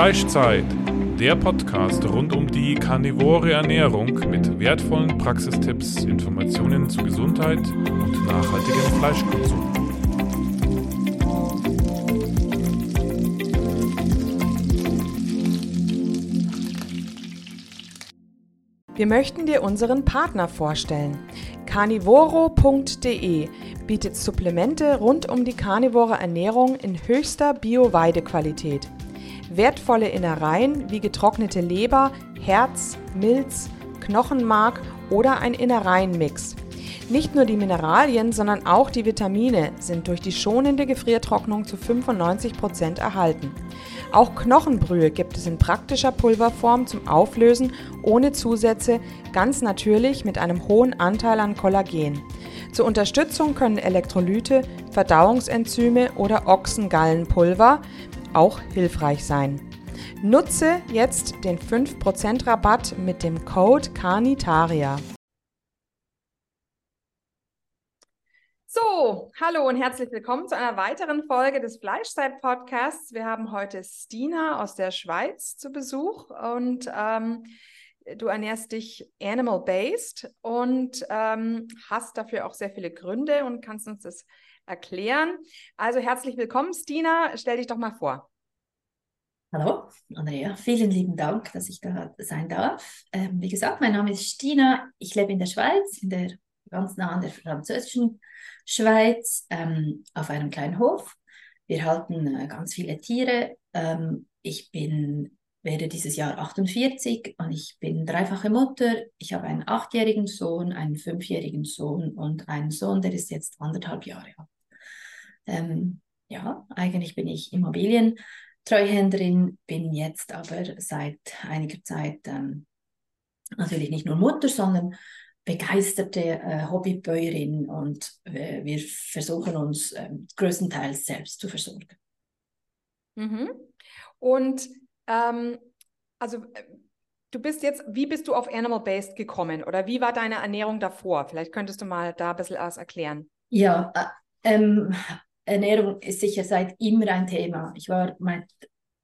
Fleischzeit, der Podcast rund um die karnivore Ernährung mit wertvollen Praxistipps, Informationen zu Gesundheit und nachhaltigem Fleischkonsum. Wir möchten dir unseren Partner vorstellen. Carnivoro.de bietet Supplemente rund um die karnivore Ernährung in höchster Bio-Weidequalität. Wertvolle Innereien wie getrocknete Leber, Herz, Milz, Knochenmark oder ein Innereienmix. Nicht nur die Mineralien, sondern auch die Vitamine sind durch die schonende Gefriertrocknung zu 95 Prozent erhalten. Auch Knochenbrühe gibt es in praktischer Pulverform zum Auflösen ohne Zusätze, ganz natürlich mit einem hohen Anteil an Kollagen. Zur Unterstützung können Elektrolyte, Verdauungsenzyme oder Ochsengallenpulver auch hilfreich sein. Nutze jetzt den 5% Rabatt mit dem Code CARNITARIA. So, hallo und herzlich willkommen zu einer weiteren Folge des Fleischzeit-Podcasts. Wir haben heute Stina aus der Schweiz zu Besuch und ähm, du ernährst dich animal-based und ähm, hast dafür auch sehr viele Gründe und kannst uns das erklären. Also herzlich willkommen, Stina. Stell dich doch mal vor. Hallo, Andrea. Vielen lieben Dank, dass ich da sein darf. Ähm, wie gesagt, mein Name ist Stina. Ich lebe in der Schweiz, in der ganz nah an der französischen Schweiz, ähm, auf einem kleinen Hof. Wir halten äh, ganz viele Tiere. Ähm, ich bin, werde dieses Jahr 48 und ich bin dreifache Mutter. Ich habe einen achtjährigen Sohn, einen fünfjährigen Sohn und einen Sohn, der ist jetzt anderthalb Jahre alt. Ähm, ja, eigentlich bin ich Immobilientreuhänderin, bin jetzt aber seit einiger Zeit ähm, natürlich nicht nur Mutter, sondern begeisterte äh, Hobbybäuerin und äh, wir versuchen uns äh, größtenteils selbst zu versorgen. Mhm. Und ähm, also äh, du bist jetzt, wie bist du auf Animal Based gekommen oder wie war deine Ernährung davor? Vielleicht könntest du mal da ein bisschen was erklären. Ja, äh, ähm, Ernährung ist sicher seit immer ein Thema. Ich war mein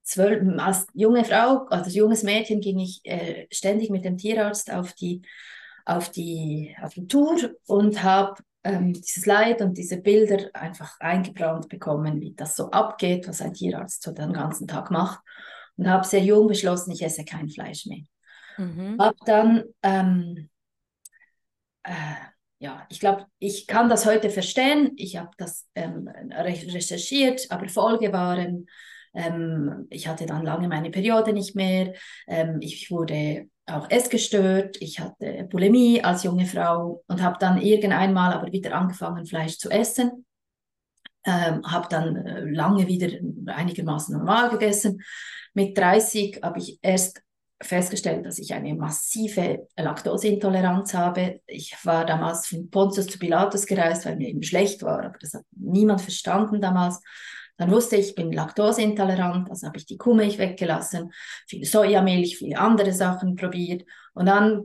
zwölf, als junge Frau, als junges Mädchen ging ich äh, ständig mit dem Tierarzt auf die auf die, auf die Tour und habe ähm, dieses Leid und diese Bilder einfach eingebrannt bekommen, wie das so abgeht, was ein Tierarzt so den ganzen Tag macht. Und habe sehr jung beschlossen, ich esse kein Fleisch mehr. Mhm. Habe dann, ähm, äh, ja, ich glaube, ich kann das heute verstehen. Ich habe das ähm, recherchiert, aber Folge waren, ähm, ich hatte dann lange meine Periode nicht mehr. Ähm, ich wurde auch essgestört, ich hatte Bulimie als junge Frau und habe dann irgendeinmal aber wieder angefangen, Fleisch zu essen. Ähm, habe dann äh, lange wieder einigermaßen normal gegessen. Mit 30 habe ich erst festgestellt, dass ich eine massive Laktoseintoleranz habe. Ich war damals von Pontius zu Pilatus gereist, weil mir eben schlecht war, aber das hat niemand verstanden damals. Dann wusste ich, ich bin laktoseintolerant, also habe ich die Kuhmilch weggelassen, viel Sojamilch, viele andere Sachen probiert. Und dann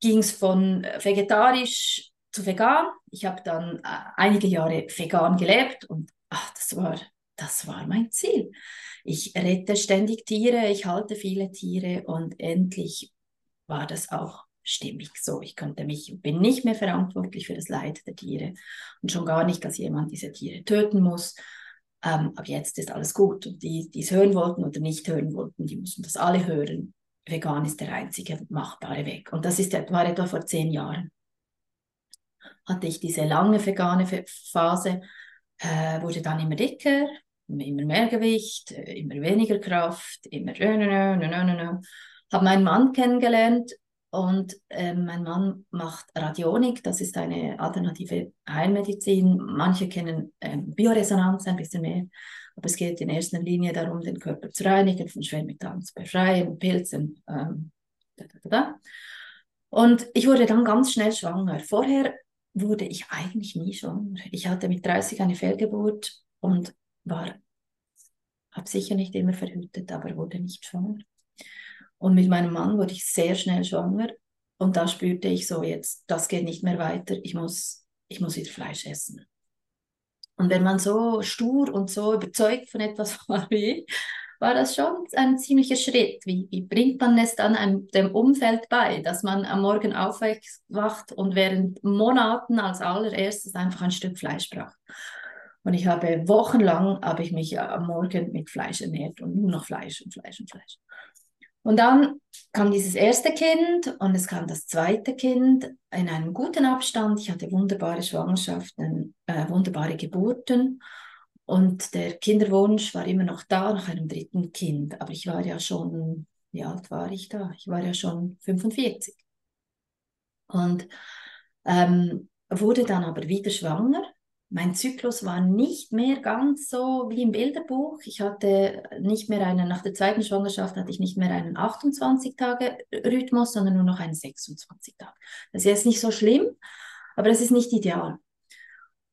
ging es von vegetarisch zu vegan. Ich habe dann äh, einige Jahre vegan gelebt und ach, das war, das war mein Ziel. Ich rette ständig Tiere, ich halte viele Tiere und endlich war das auch stimmig so. Ich konnte mich, bin nicht mehr verantwortlich für das Leid der Tiere und schon gar nicht, dass jemand diese Tiere töten muss. Ähm, aber jetzt ist alles gut. Und die, die es hören wollten oder nicht hören wollten, die mussten das alle hören. Vegan ist der einzige machbare Weg. Und das ist, war etwa vor zehn Jahren. Hatte ich diese lange vegane Phase, äh, wurde dann immer dicker, immer mehr Gewicht, äh, immer weniger Kraft, immer. Habe meinen Mann kennengelernt, und äh, mein Mann macht Radionik, das ist eine alternative Heilmedizin. Manche kennen äh, Bioresonanz ein bisschen mehr, aber es geht in erster Linie darum, den Körper zu reinigen, von Schwermetallen zu befreien, Pilzen. Ähm, da, da, da. Und ich wurde dann ganz schnell schwanger. Vorher wurde ich eigentlich nie schwanger. Ich hatte mit 30 eine Fehlgeburt und war, habe sicher nicht immer verhütet, aber wurde nicht schwanger. Und mit meinem Mann wurde ich sehr schnell schwanger. Und da spürte ich so, jetzt, das geht nicht mehr weiter. Ich muss, ich muss wieder Fleisch essen. Und wenn man so stur und so überzeugt von etwas war wie ich, war das schon ein ziemlicher Schritt. Wie, wie bringt man es dann einem, dem Umfeld bei, dass man am Morgen aufwacht und während Monaten als allererstes einfach ein Stück Fleisch braucht? Und ich habe wochenlang, habe ich mich am Morgen mit Fleisch ernährt und nur noch Fleisch und Fleisch und Fleisch. Und dann kam dieses erste Kind und es kam das zweite Kind in einem guten Abstand. Ich hatte wunderbare Schwangerschaften, äh, wunderbare Geburten und der Kinderwunsch war immer noch da nach einem dritten Kind. Aber ich war ja schon, wie alt war ich da? Ich war ja schon 45. Und ähm, wurde dann aber wieder schwanger mein Zyklus war nicht mehr ganz so wie im Bilderbuch. Ich hatte nicht mehr einen, nach der zweiten Schwangerschaft hatte ich nicht mehr einen 28-Tage-Rhythmus, sondern nur noch einen 26 Tage. Das ist jetzt nicht so schlimm, aber das ist nicht ideal.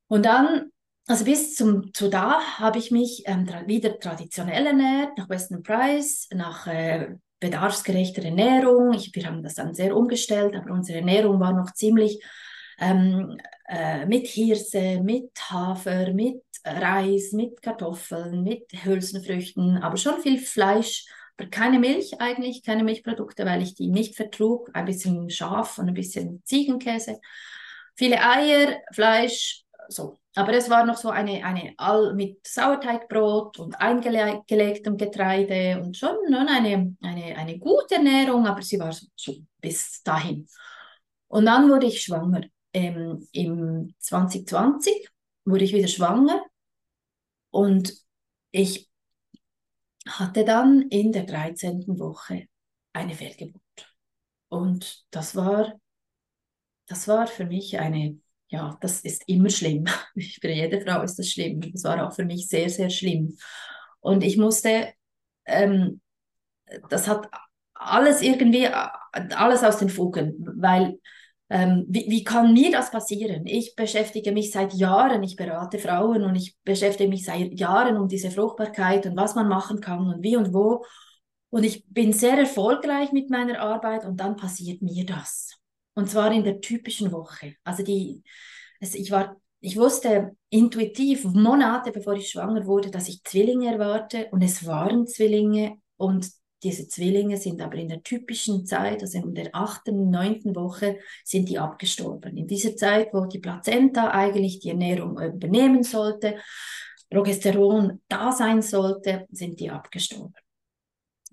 Und dann, also bis zum, zu da habe ich mich ähm, tra wieder traditionell ernährt, nach Western Price, nach äh, bedarfsgerechter Ernährung. Ich, wir haben das dann sehr umgestellt, aber unsere Ernährung war noch ziemlich ähm, äh, mit Hirse, mit Hafer, mit Reis, mit Kartoffeln, mit Hülsenfrüchten, aber schon viel Fleisch, aber keine Milch eigentlich, keine Milchprodukte, weil ich die nicht vertrug. Ein bisschen Schaf und ein bisschen Ziegenkäse. Viele Eier, Fleisch, so. Aber es war noch so eine, eine All mit Sauerteigbrot und eingelegtem Getreide und schon ne, eine, eine, eine gute Ernährung, aber sie war so, so bis dahin. Und dann wurde ich schwanger ähm, im 2020 wurde ich wieder schwanger und ich hatte dann in der 13. Woche eine Fehlgeburt. Und das war, das war für mich eine, ja, das ist immer schlimm. Für jede Frau ist das schlimm. Das war auch für mich sehr, sehr schlimm. Und ich musste, ähm, das hat alles irgendwie, alles aus den Fugen, weil ähm, wie, wie kann mir das passieren? Ich beschäftige mich seit Jahren, ich berate Frauen und ich beschäftige mich seit Jahren um diese Fruchtbarkeit und was man machen kann und wie und wo. Und ich bin sehr erfolgreich mit meiner Arbeit und dann passiert mir das. Und zwar in der typischen Woche. Also die, es, ich war, ich wusste intuitiv Monate bevor ich schwanger wurde, dass ich Zwillinge erwarte und es waren Zwillinge und diese Zwillinge sind aber in der typischen Zeit, also in der achten, neunten Woche, sind die abgestorben. In dieser Zeit, wo die Plazenta eigentlich die Ernährung übernehmen sollte, Progesteron da sein sollte, sind die abgestorben.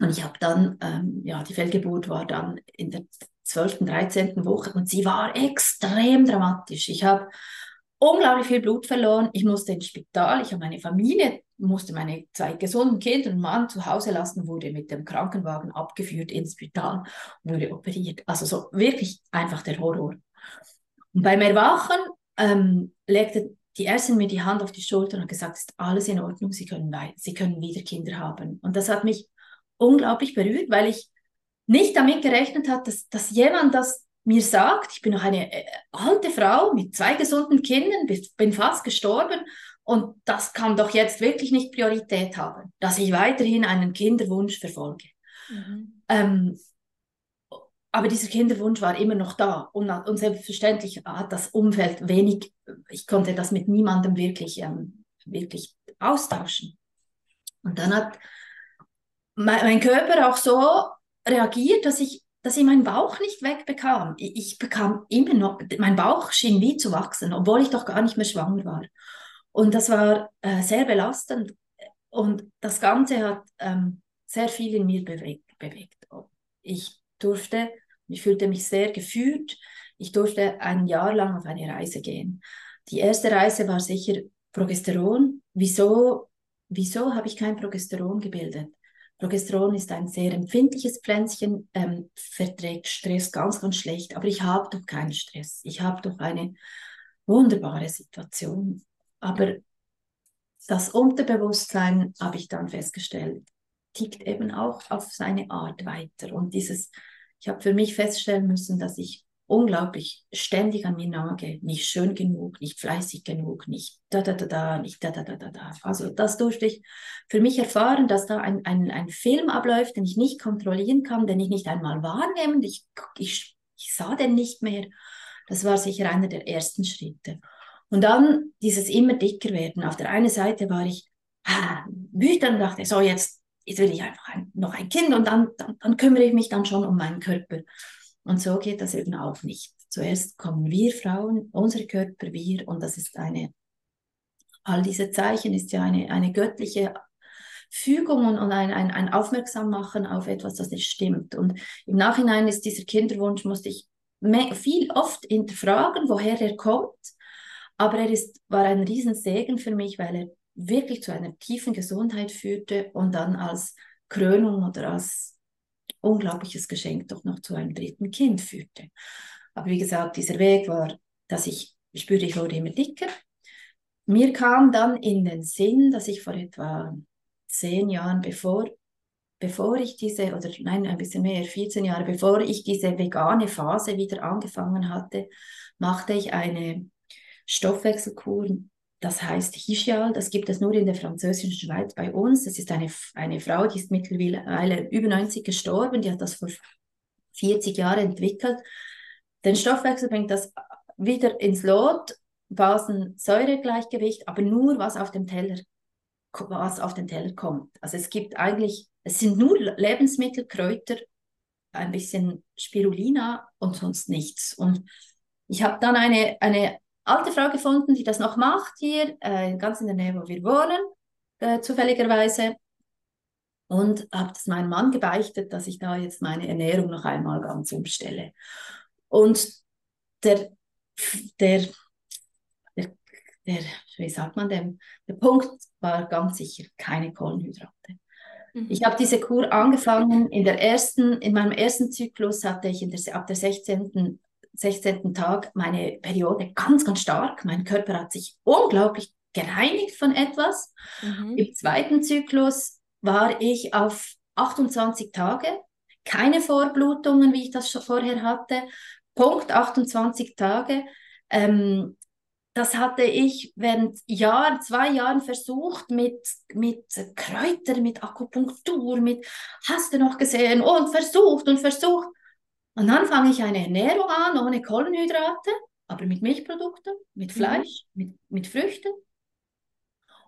Und ich habe dann, ähm, ja, die Fehlgeburt war dann in der 12., 13. Woche und sie war extrem dramatisch. Ich habe unglaublich viel Blut verloren. Ich musste ins Spital. Ich habe meine Familie, musste meine zwei gesunden Kinder und Mann zu Hause lassen, wurde mit dem Krankenwagen abgeführt ins Spital und wurde operiert. Also so wirklich einfach der Horror. Und beim Erwachen ähm, legte die Ärztin mir die Hand auf die Schulter und hat gesagt, ist alles in Ordnung, Sie können, Sie können wieder Kinder haben. Und das hat mich unglaublich berührt, weil ich nicht damit gerechnet habe, dass, dass jemand das mir sagt, ich bin noch eine äh, alte Frau mit zwei gesunden Kindern, bin fast gestorben und das kann doch jetzt wirklich nicht Priorität haben, dass ich weiterhin einen Kinderwunsch verfolge. Mhm. Ähm, aber dieser Kinderwunsch war immer noch da und, und, selbstverständlich hat das Umfeld wenig, ich konnte das mit niemandem wirklich, ähm, wirklich austauschen. Und dann hat mein, mein Körper auch so reagiert, dass ich dass ich meinen Bauch nicht wegbekam. Ich bekam immer noch, mein Bauch schien wie zu wachsen, obwohl ich doch gar nicht mehr schwanger war. Und das war äh, sehr belastend. Und das Ganze hat ähm, sehr viel in mir bewegt, bewegt. Ich durfte, ich fühlte mich sehr gefühlt. Ich durfte ein Jahr lang auf eine Reise gehen. Die erste Reise war sicher Progesteron. Wieso, wieso habe ich kein Progesteron gebildet? Progesteron ist ein sehr empfindliches Pflänzchen, ähm, verträgt Stress ganz, ganz schlecht, aber ich habe doch keinen Stress. Ich habe doch eine wunderbare Situation. Aber das Unterbewusstsein, habe ich dann festgestellt, tickt eben auch auf seine Art weiter. Und dieses, ich habe für mich feststellen müssen, dass ich unglaublich ständig an mir nage, nicht schön genug, nicht fleißig genug, nicht da da da da, nicht da da da da da. Also das durfte ich für mich erfahren, dass da ein, ein, ein Film abläuft, den ich nicht kontrollieren kann, den ich nicht einmal wahrnehmen, ich, ich, ich sah den nicht mehr. Das war sicher einer der ersten Schritte. Und dann dieses immer dicker werden. Auf der einen Seite war ich ah, und dachte, so jetzt jetzt will ich einfach ein, noch ein Kind und dann, dann, dann kümmere ich mich dann schon um meinen Körper. Und so geht das eben auch nicht. Zuerst kommen wir Frauen, unsere Körper, wir, und das ist eine, all diese Zeichen ist ja eine, eine göttliche Fügung und, ein, ein, ein Aufmerksammachen auf etwas, das nicht stimmt. Und im Nachhinein ist dieser Kinderwunsch, musste ich viel oft hinterfragen, woher er kommt. Aber er ist, war ein Riesensegen für mich, weil er wirklich zu einer tiefen Gesundheit führte und dann als Krönung oder als unglaubliches Geschenk doch noch zu einem dritten Kind führte. Aber wie gesagt, dieser Weg war, dass ich spürte, ich wurde immer dicker. Mir kam dann in den Sinn, dass ich vor etwa zehn Jahren, bevor, bevor ich diese, oder nein, ein bisschen mehr, 14 Jahre, bevor ich diese vegane Phase wieder angefangen hatte, machte ich eine Stoffwechselkur das heißt Hichial, das gibt es nur in der französischen Schweiz bei uns. Das ist eine, eine Frau, die ist mittlerweile über 90 gestorben, die hat das vor 40 Jahren entwickelt. Den Stoffwechsel bringt das wieder ins Lot, Basen-Säure-Gleichgewicht, aber nur was auf dem Teller was auf den Teller kommt. Also es gibt eigentlich, es sind nur Lebensmittel, Kräuter, ein bisschen Spirulina und sonst nichts. Und ich habe dann eine, eine alte Frau gefunden, die das noch macht hier, äh, ganz in der Nähe, wo wir wohnen, äh, zufälligerweise. Und habe das meinem Mann gebeichtet, dass ich da jetzt meine Ernährung noch einmal ganz umstelle. Und der, der, der, der wie sagt man dem, der Punkt war ganz sicher keine Kohlenhydrate. Mhm. Ich habe diese Kur angefangen in der ersten, in meinem ersten Zyklus hatte ich in der, ab der 16. 16. Tag meine Periode ganz, ganz stark. Mein Körper hat sich unglaublich gereinigt von etwas. Mhm. Im zweiten Zyklus war ich auf 28 Tage, keine Vorblutungen, wie ich das schon vorher hatte. Punkt 28 Tage. Ähm, das hatte ich während Jahren, zwei Jahren versucht mit, mit Kräutern, mit Akupunktur, mit hast du noch gesehen und versucht und versucht. Und dann fange ich eine Ernährung an, ohne Kohlenhydrate, aber mit Milchprodukten, mit mhm. Fleisch, mhm. mit, mit Früchten.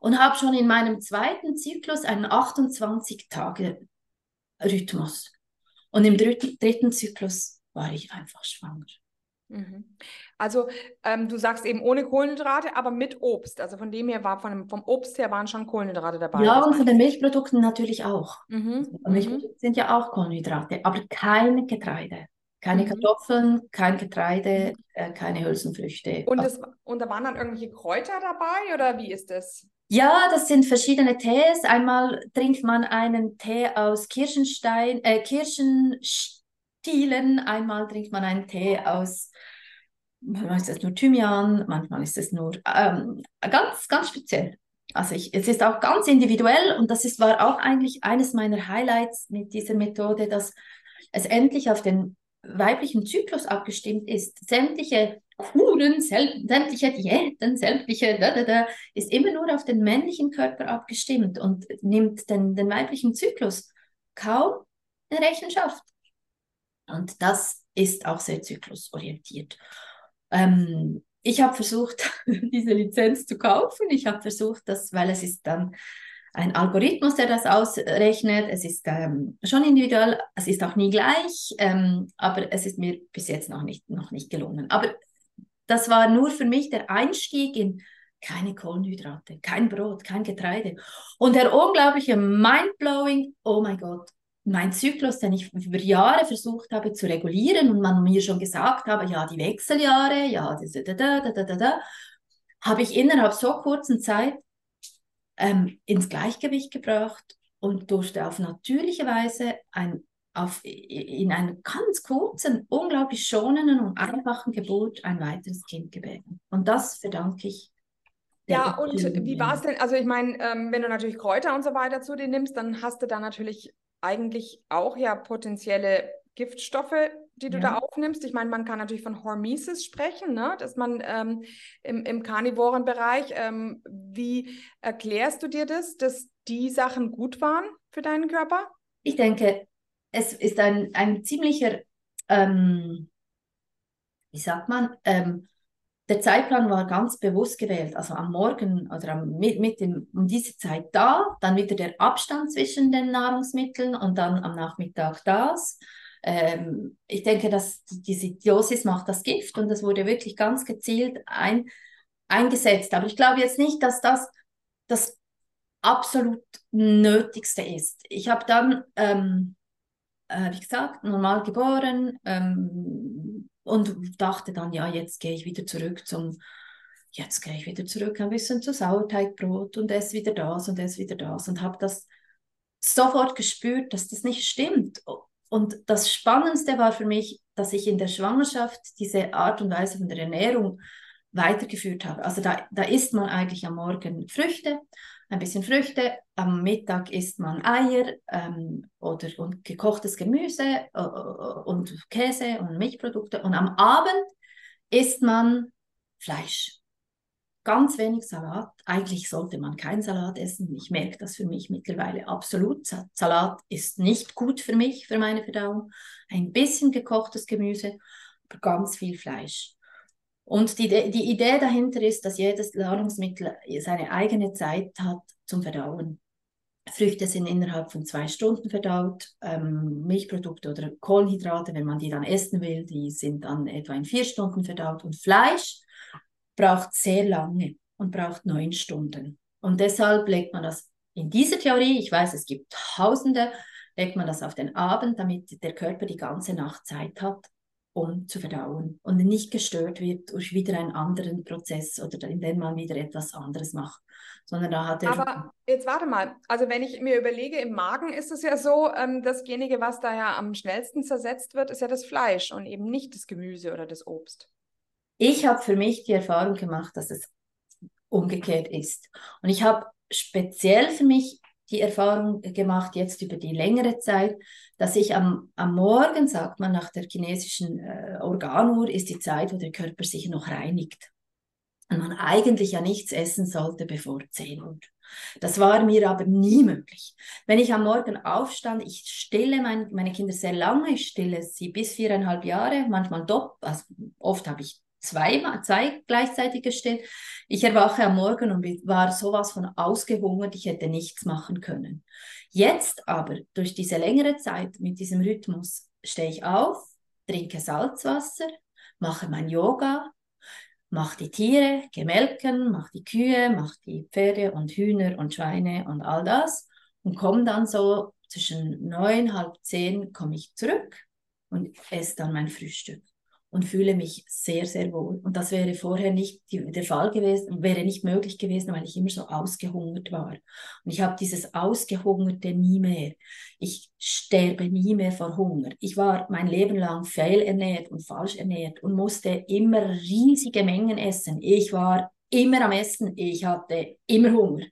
Und habe schon in meinem zweiten Zyklus einen 28-Tage-Rhythmus. Und im dritten, dritten Zyklus war ich einfach schwanger. Mhm. Also ähm, du sagst eben ohne Kohlenhydrate, aber mit Obst. Also von dem her war von dem, vom Obst her waren schon Kohlenhydrate dabei. Ja, und von den Milchprodukten natürlich auch. Mhm. Milchprodukte mhm. sind ja auch Kohlenhydrate, aber kein Getreide. Keine mhm. Kartoffeln, kein Getreide, äh, keine Hülsenfrüchte. Und, das, und da waren dann irgendwelche Kräuter dabei oder wie ist das? Ja, das sind verschiedene Tees. Einmal trinkt man einen Tee aus Kirschenstein, äh, Kirschenstielen, einmal trinkt man einen Tee aus, manchmal ist es nur Thymian, manchmal ist es nur ähm, ganz, ganz speziell. Also ich, es ist auch ganz individuell und das ist, war auch eigentlich eines meiner Highlights mit dieser Methode, dass es endlich auf den weiblichen Zyklus abgestimmt ist. Sämtliche Kuren, sämtliche Diäten, sämtliche da, da, da, ist immer nur auf den männlichen Körper abgestimmt und nimmt den, den weiblichen Zyklus kaum in Rechenschaft. Und das ist auch sehr zyklusorientiert. Ähm, ich habe versucht, diese Lizenz zu kaufen. Ich habe versucht, das, weil es ist dann ein Algorithmus, der das ausrechnet. Es ist ähm, schon individuell, es ist auch nie gleich, ähm, aber es ist mir bis jetzt noch nicht, noch nicht gelungen. Aber das war nur für mich der Einstieg in keine Kohlenhydrate, kein Brot, kein Getreide. Und der unglaubliche Mindblowing, oh mein Gott, mein Zyklus, den ich über Jahre versucht habe zu regulieren und man mir schon gesagt habe, ja, die Wechseljahre, ja, da, da, da, da, da, da, habe ich innerhalb so kurzer Zeit ähm, ins Gleichgewicht gebracht und durfte auf natürliche Weise ein, auf, in einer ganz kurzen, unglaublich schonenden und einfachen Geburt ein weiteres Kind gebären. Und das verdanke ich. Ja, und wie war es denn? Also ich meine, ähm, wenn du natürlich Kräuter und so weiter zu dir nimmst, dann hast du da natürlich eigentlich auch ja potenzielle Giftstoffe die du ja. da aufnimmst. Ich meine, man kann natürlich von Hormesis sprechen, ne? dass man ähm, im, im karnivoren Bereich, ähm, wie erklärst du dir das, dass die Sachen gut waren für deinen Körper? Ich denke, es ist ein, ein ziemlicher, ähm, wie sagt man, ähm, der Zeitplan war ganz bewusst gewählt. Also am Morgen oder am, mit, mit dem, um diese Zeit da, dann wieder der Abstand zwischen den Nahrungsmitteln und dann am Nachmittag das. Ähm, ich denke, dass diese Dosis macht das Gift und das wurde wirklich ganz gezielt ein, eingesetzt. Aber ich glaube jetzt nicht, dass das das absolut Nötigste ist. Ich habe dann, ähm, äh, wie gesagt, normal geboren, ähm, und dachte dann, ja, jetzt gehe ich wieder zurück zum, jetzt gehe ich wieder zurück ein bisschen zu Sauerteigbrot und esse wieder das und esse wieder das und habe das sofort gespürt, dass das nicht stimmt. Und das Spannendste war für mich, dass ich in der Schwangerschaft diese Art und Weise von der Ernährung weitergeführt habe. Also da, da isst man eigentlich am Morgen Früchte, ein bisschen Früchte, am Mittag isst man Eier ähm, oder und gekochtes Gemüse äh, und Käse und Milchprodukte und am Abend isst man Fleisch. Ganz wenig Salat. Eigentlich sollte man keinen Salat essen. Ich merke das für mich mittlerweile absolut. Salat ist nicht gut für mich, für meine Verdauung. Ein bisschen gekochtes Gemüse, aber ganz viel Fleisch. Und die, die Idee dahinter ist, dass jedes Nahrungsmittel seine eigene Zeit hat zum Verdauen. Früchte sind innerhalb von zwei Stunden verdaut, ähm, Milchprodukte oder Kohlenhydrate, wenn man die dann essen will, die sind dann etwa in vier Stunden verdaut. Und Fleisch braucht sehr lange und braucht neun Stunden. Und deshalb legt man das in dieser Theorie, ich weiß, es gibt Tausende, legt man das auf den Abend, damit der Körper die ganze Nacht Zeit hat, um zu verdauen und nicht gestört wird durch wieder einen anderen Prozess oder indem man wieder etwas anderes macht. Sondern da hat er. Aber jetzt warte mal, also wenn ich mir überlege, im Magen ist es ja so, ähm, dasjenige, was da ja am schnellsten zersetzt wird, ist ja das Fleisch und eben nicht das Gemüse oder das Obst. Ich habe für mich die Erfahrung gemacht, dass es umgekehrt ist. Und ich habe speziell für mich die Erfahrung gemacht, jetzt über die längere Zeit, dass ich am, am Morgen, sagt man nach der chinesischen äh, Organuhr, ist die Zeit, wo der Körper sich noch reinigt. Und man eigentlich ja nichts essen sollte bevor 10 Uhr. Das war mir aber nie möglich. Wenn ich am Morgen aufstand, ich stille mein, meine Kinder sehr lange, ich stille sie bis viereinhalb Jahre, manchmal doppelt, also oft habe ich zwei, zwei gleichzeitig gestillt. Ich erwache am Morgen und war sowas von ausgehungert, ich hätte nichts machen können. Jetzt aber, durch diese längere Zeit mit diesem Rhythmus, stehe ich auf, trinke Salzwasser, mache mein Yoga, mache die Tiere, gemelken, mache die Kühe, mache die Pferde und Hühner und Schweine und all das und komme dann so zwischen neun, halb zehn komme ich zurück und esse dann mein Frühstück und fühle mich sehr, sehr wohl. Und das wäre vorher nicht die, der Fall gewesen, wäre nicht möglich gewesen, weil ich immer so ausgehungert war. Und ich habe dieses Ausgehungerte nie mehr. Ich sterbe nie mehr vor Hunger. Ich war mein Leben lang fehlernährt und falsch ernährt und musste immer riesige Mengen essen. Ich war immer am Essen. Ich hatte immer Hunger.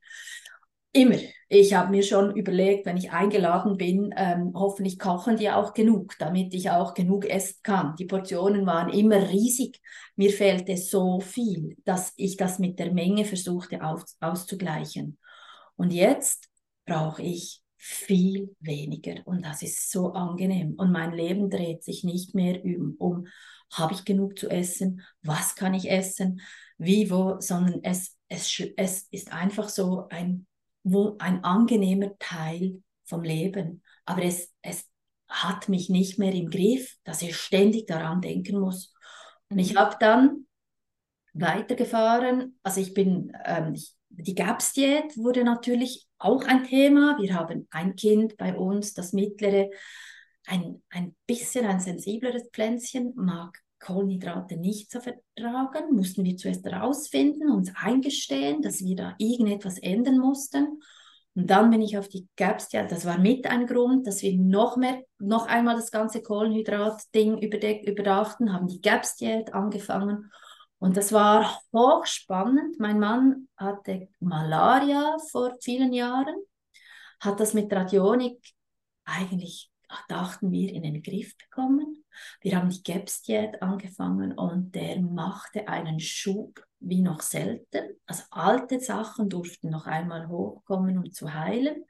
Immer. Ich habe mir schon überlegt, wenn ich eingeladen bin, ähm, hoffentlich kochen die auch genug, damit ich auch genug essen kann. Die Portionen waren immer riesig. Mir fehlte so viel, dass ich das mit der Menge versuchte auf, auszugleichen. Und jetzt brauche ich viel weniger und das ist so angenehm. Und mein Leben dreht sich nicht mehr um, um habe ich genug zu essen, was kann ich essen, wie, wo, sondern es, es, es ist einfach so ein wo ein angenehmer Teil vom Leben. Aber es, es hat mich nicht mehr im Griff, dass ich ständig daran denken muss. Und ich mhm. habe dann weitergefahren. Also ich bin, ähm, ich, die GAPS-Diät wurde natürlich auch ein Thema. Wir haben ein Kind bei uns, das mittlere, ein, ein bisschen ein sensibleres Pflänzchen, mag Kohlenhydrate nicht zu vertragen, mussten wir zuerst herausfinden, uns eingestehen, dass wir da irgendetwas ändern mussten. Und dann bin ich auf die Gaps, ja, das war mit ein Grund, dass wir noch mehr, noch einmal das ganze Kohlenhydrat-Ding überdachten, haben die Gaps-Diät angefangen. Und das war hochspannend. Mein Mann hatte Malaria vor vielen Jahren, hat das mit Radionik eigentlich dachten wir, in den Griff bekommen. Wir haben die GAPS-Diät angefangen und der machte einen Schub wie noch selten. Also alte Sachen durften noch einmal hochkommen, um zu heilen.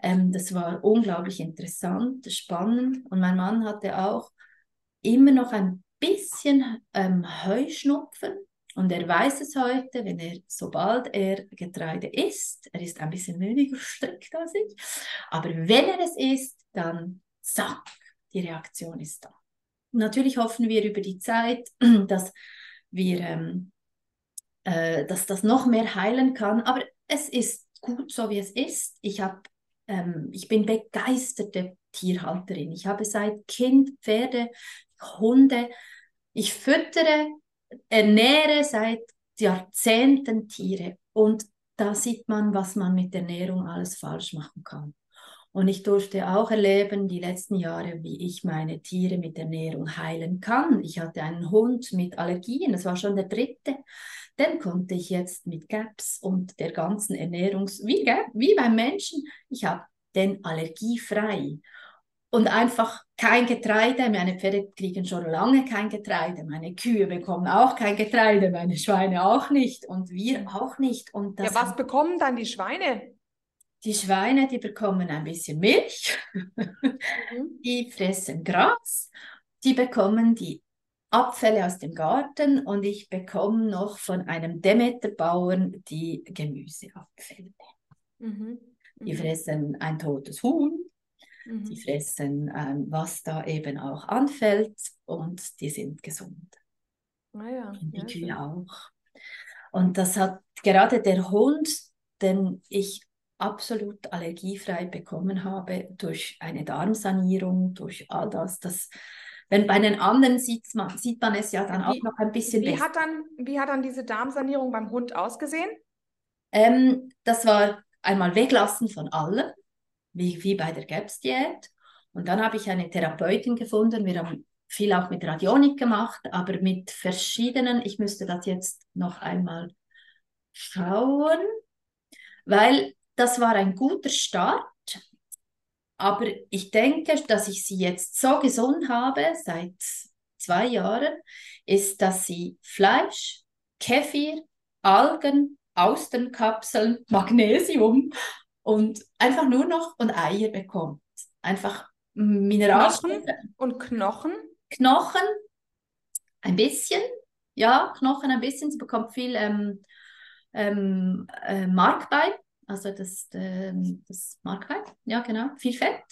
Ähm, das war unglaublich interessant, spannend. Und mein Mann hatte auch immer noch ein bisschen ähm, Heuschnupfen. Und er weiß es heute, wenn er, sobald er Getreide isst, er ist ein bisschen weniger strikt als ich, aber wenn er es isst, dann zack, die Reaktion ist da. Natürlich hoffen wir über die Zeit, dass wir, ähm, äh, dass das noch mehr heilen kann, aber es ist gut so, wie es ist. Ich habe ähm, ich bin begeisterte Tierhalterin. Ich habe seit Kind Pferde, Hunde. Ich füttere, ernähre seit Jahrzehnten Tiere. Und da sieht man, was man mit Ernährung alles falsch machen kann. Und ich durfte auch erleben, die letzten Jahre, wie ich meine Tiere mit Ernährung heilen kann. Ich hatte einen Hund mit Allergien, das war schon der dritte. Den konnte ich jetzt mit GAPS und der ganzen Ernährungs... Wie, wie beim Menschen, ich habe den allergiefrei. Und einfach kein Getreide. Meine Pferde kriegen schon lange kein Getreide. Meine Kühe bekommen auch kein Getreide. Meine Schweine auch nicht. Und wir auch nicht. Und das ja, was bekommen dann die Schweine? Die Schweine, die bekommen ein bisschen Milch. Mhm. Die fressen Gras. Die bekommen die Abfälle aus dem Garten und ich bekomme noch von einem Demeterbauern die Gemüseabfälle. Mhm. Die mhm. fressen ein totes Huhn, mhm. die fressen, ähm, was da eben auch anfällt und die sind gesund. Ah ja, und die ja, Kühe ja. auch. Und das hat gerade der Hund, den ich absolut allergiefrei bekommen habe durch eine Darmsanierung, durch all das, das wenn bei den anderen sieht man, sieht man es ja dann wie, auch noch ein bisschen wie besser. Hat dann, wie hat dann diese Darmsanierung beim Hund ausgesehen? Ähm, das war einmal weglassen von allem, wie, wie bei der GAPS-Diät. Und dann habe ich eine Therapeutin gefunden. Wir haben viel auch mit Radionik gemacht, aber mit verschiedenen, ich müsste das jetzt noch einmal schauen, weil das war ein guter Start. Aber ich denke, dass ich sie jetzt so gesund habe seit zwei Jahren, ist, dass sie Fleisch, Kefir, Algen, Austernkapseln, Magnesium und einfach nur noch und Eier bekommt. Einfach Mineralstoffe. Knochen und Knochen? Knochen, ein bisschen, ja, Knochen ein bisschen. Sie bekommt viel ähm, ähm, äh, Markbein also das, ähm, das Markwein, ja genau, viel Fett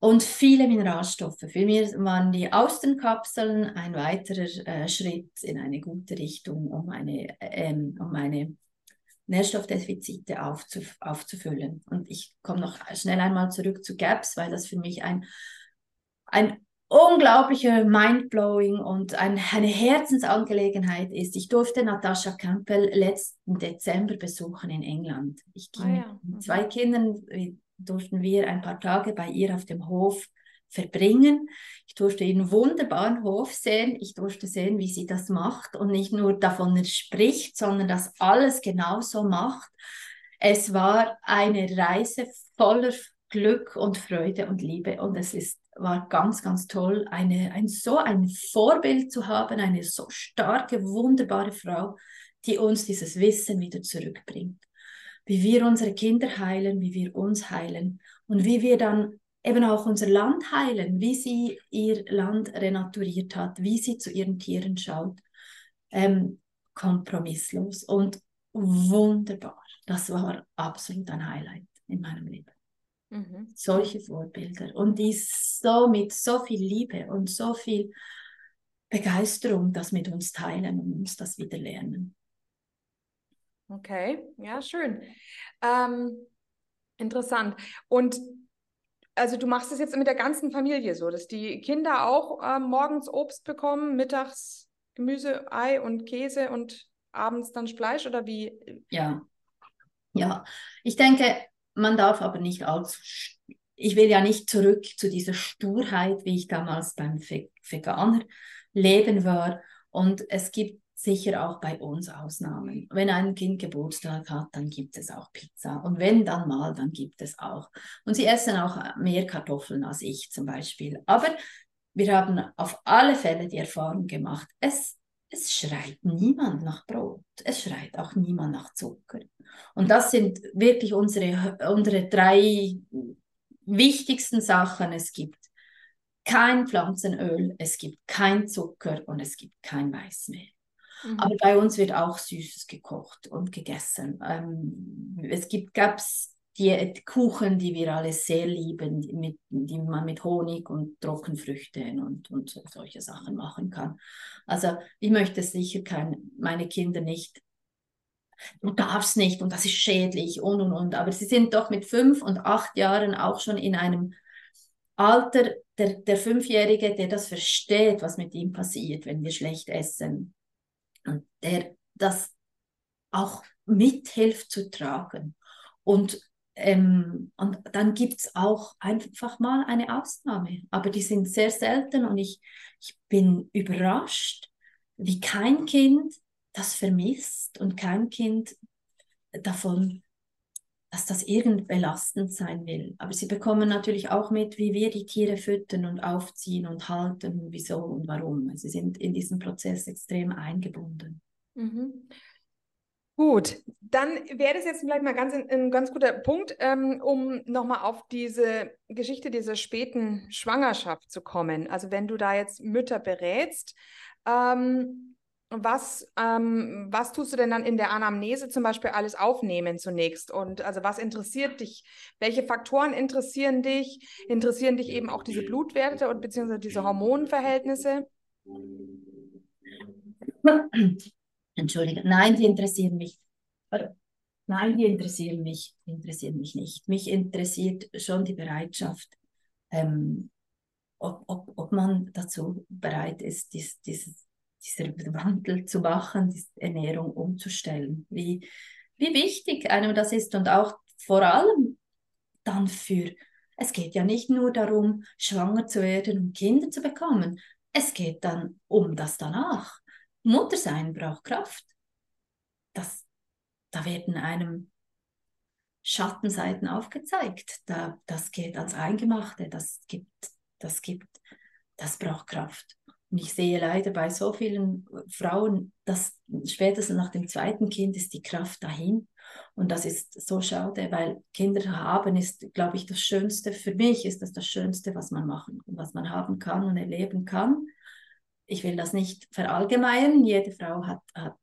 und viele Mineralstoffe. Für mich waren die Austernkapseln ein weiterer äh, Schritt in eine gute Richtung, um meine, ähm, um meine Nährstoffdefizite aufzuf aufzufüllen. Und ich komme noch schnell einmal zurück zu GAPS, weil das für mich ein, ein unglaubliche Mindblowing und ein, eine Herzensangelegenheit ist. Ich durfte Natascha Campbell letzten Dezember besuchen in England. Ich ging ah, ja. mit mhm. zwei Kindern, durften wir ein paar Tage bei ihr auf dem Hof verbringen. Ich durfte ihren wunderbaren Hof sehen. Ich durfte sehen, wie sie das macht und nicht nur davon spricht, sondern das alles genauso macht. Es war eine Reise voller Glück und Freude und Liebe und es ist war ganz, ganz toll, eine, ein, so ein Vorbild zu haben, eine so starke, wunderbare Frau, die uns dieses Wissen wieder zurückbringt. Wie wir unsere Kinder heilen, wie wir uns heilen und wie wir dann eben auch unser Land heilen, wie sie ihr Land renaturiert hat, wie sie zu ihren Tieren schaut. Ähm, kompromisslos und wunderbar. Das war absolut ein Highlight in meinem Leben. Solche Vorbilder. Und die so mit so viel Liebe und so viel Begeisterung das mit uns teilen und uns das wieder lernen. Okay, ja, schön. Ähm, interessant. Und also du machst es jetzt mit der ganzen Familie so, dass die Kinder auch äh, morgens Obst bekommen, mittags Gemüse, Ei und Käse und abends dann Fleisch oder wie? Ja, ja. Ich denke, man darf aber nicht allzu, ich will ja nicht zurück zu dieser Sturheit, wie ich damals beim Veganer leben war. Und es gibt sicher auch bei uns Ausnahmen. Wenn ein Kind Geburtstag hat, dann gibt es auch Pizza. Und wenn dann mal, dann gibt es auch. Und sie essen auch mehr Kartoffeln als ich zum Beispiel. Aber wir haben auf alle Fälle die Erfahrung gemacht, es es schreit niemand nach Brot, es schreit auch niemand nach Zucker. Und das sind wirklich unsere, unsere drei wichtigsten Sachen. Es gibt kein Pflanzenöl, es gibt kein Zucker und es gibt kein Weißmehl. Mhm. Aber bei uns wird auch Süßes gekocht und gegessen. Ähm, es gibt, gab's die Kuchen, die wir alle sehr lieben, mit, die man mit Honig und Trockenfrüchten und, und solche Sachen machen kann. Also ich möchte sicher kein, meine Kinder nicht, du darfst nicht und das ist schädlich und und und. Aber sie sind doch mit fünf und acht Jahren auch schon in einem Alter, der, der Fünfjährige, der das versteht, was mit ihm passiert, wenn wir schlecht essen. Und der das auch mithilft zu tragen. Und ähm, und dann gibt es auch einfach mal eine Ausnahme, aber die sind sehr selten und ich, ich bin überrascht, wie kein Kind das vermisst und kein Kind davon, dass das irgend belastend sein will. Aber sie bekommen natürlich auch mit, wie wir die Tiere füttern und aufziehen und halten, wieso und warum. Sie sind in diesem Prozess extrem eingebunden. Mhm. Gut, dann wäre das jetzt vielleicht mal ganz ein, ein ganz guter Punkt, ähm, um nochmal auf diese Geschichte dieser späten Schwangerschaft zu kommen. Also wenn du da jetzt Mütter berätst, ähm, was, ähm, was tust du denn dann in der Anamnese zum Beispiel alles aufnehmen zunächst? Und also was interessiert dich? Welche Faktoren interessieren dich? Interessieren dich eben auch diese Blutwerte und beziehungsweise diese Hormonverhältnisse? Entschuldige, nein, die interessieren mich. Nein, die interessieren mich, interessieren mich nicht. Mich interessiert schon die Bereitschaft, ähm, ob, ob, ob man dazu bereit ist, dies, dieses, dieser Wandel zu machen, diese Ernährung umzustellen. Wie, wie wichtig einem das ist und auch vor allem dann für, es geht ja nicht nur darum, schwanger zu werden und Kinder zu bekommen, es geht dann um das danach. Muttersein braucht Kraft. Das, da werden einem Schattenseiten aufgezeigt. Da, das geht ans Eingemachte, das gibt, das gibt, das braucht Kraft. Und ich sehe leider bei so vielen Frauen, dass spätestens nach dem zweiten Kind ist die Kraft dahin. Und das ist so schade, weil Kinder haben ist, glaube ich, das Schönste. Für mich ist das das Schönste, was man machen, was man haben kann und erleben kann ich will das nicht verallgemeinern. Jede Frau hat, hat,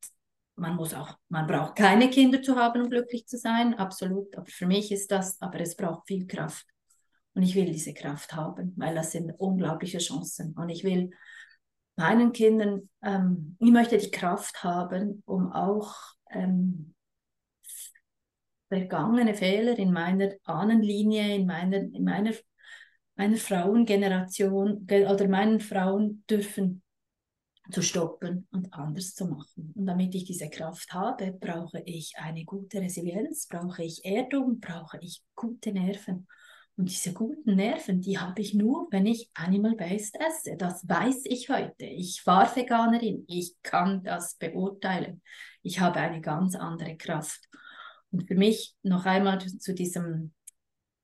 man muss auch, man braucht keine Kinder zu haben, um glücklich zu sein, absolut. Aber für mich ist das, aber es braucht viel Kraft. Und ich will diese Kraft haben, weil das sind unglaubliche Chancen. Und ich will meinen Kindern, ähm, ich möchte die Kraft haben, um auch ähm, vergangene Fehler in meiner Ahnenlinie, in meiner, in meiner, meiner Frauengeneration oder meinen Frauen dürfen zu stoppen und anders zu machen. Und damit ich diese Kraft habe, brauche ich eine gute Resilienz, brauche ich Erdung, brauche ich gute Nerven. Und diese guten Nerven, die habe ich nur, wenn ich animal-based esse. Das weiß ich heute. Ich war Veganerin, ich kann das beurteilen. Ich habe eine ganz andere Kraft. Und für mich noch einmal zu diesem,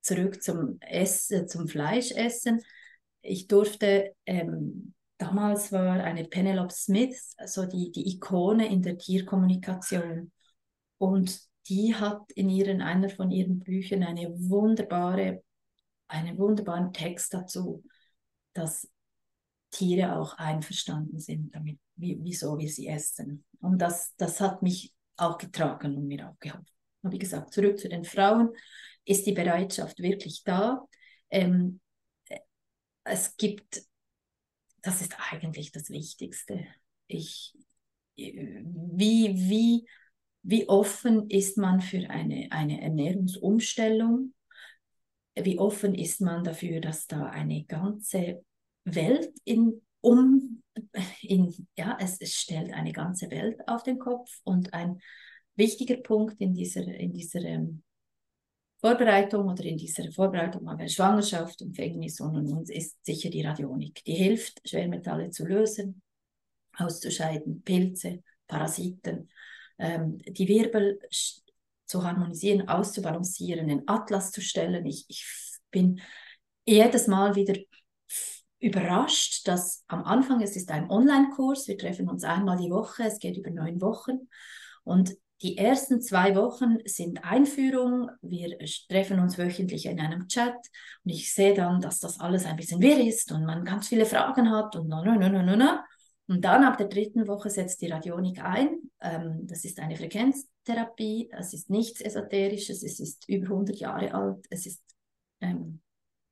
zurück zum Essen, zum Fleischessen. Ich durfte ähm, damals war eine Penelope Smith so die, die Ikone in der Tierkommunikation. Und die hat in ihren, einer von ihren Büchern eine wunderbare, einen wunderbaren Text dazu, dass Tiere auch einverstanden sind damit, wie, wieso wir sie essen. Und das, das hat mich auch getragen und mir auch geholfen. Und wie gesagt, zurück zu den Frauen, ist die Bereitschaft wirklich da. Ähm, es gibt das ist eigentlich das Wichtigste. Ich, wie, wie, wie offen ist man für eine, eine Ernährungsumstellung? Wie offen ist man dafür, dass da eine ganze Welt in, um, in, ja, es, es stellt eine ganze Welt auf den Kopf und ein wichtiger Punkt in dieser, in dieser ähm, Vorbereitung oder in dieser Vorbereitung auf Schwangerschaft, Empfängnis und, und ist sicher die Radionik. Die hilft, Schwermetalle zu lösen, auszuscheiden, Pilze, Parasiten, ähm, die Wirbel zu harmonisieren, auszubalancieren, einen Atlas zu stellen. Ich, ich bin jedes Mal wieder überrascht, dass am Anfang, es ist ein Online-Kurs, wir treffen uns einmal die Woche, es geht über neun Wochen und die ersten zwei Wochen sind Einführung. Wir treffen uns wöchentlich in einem Chat und ich sehe dann, dass das alles ein bisschen wirr ist und man ganz viele Fragen hat und na, na, na, na, na. Und dann ab der dritten Woche setzt die Radionik ein. Ähm, das ist eine Frequenztherapie. Es ist nichts Esoterisches. Es ist über 100 Jahre alt. Es ist ähm,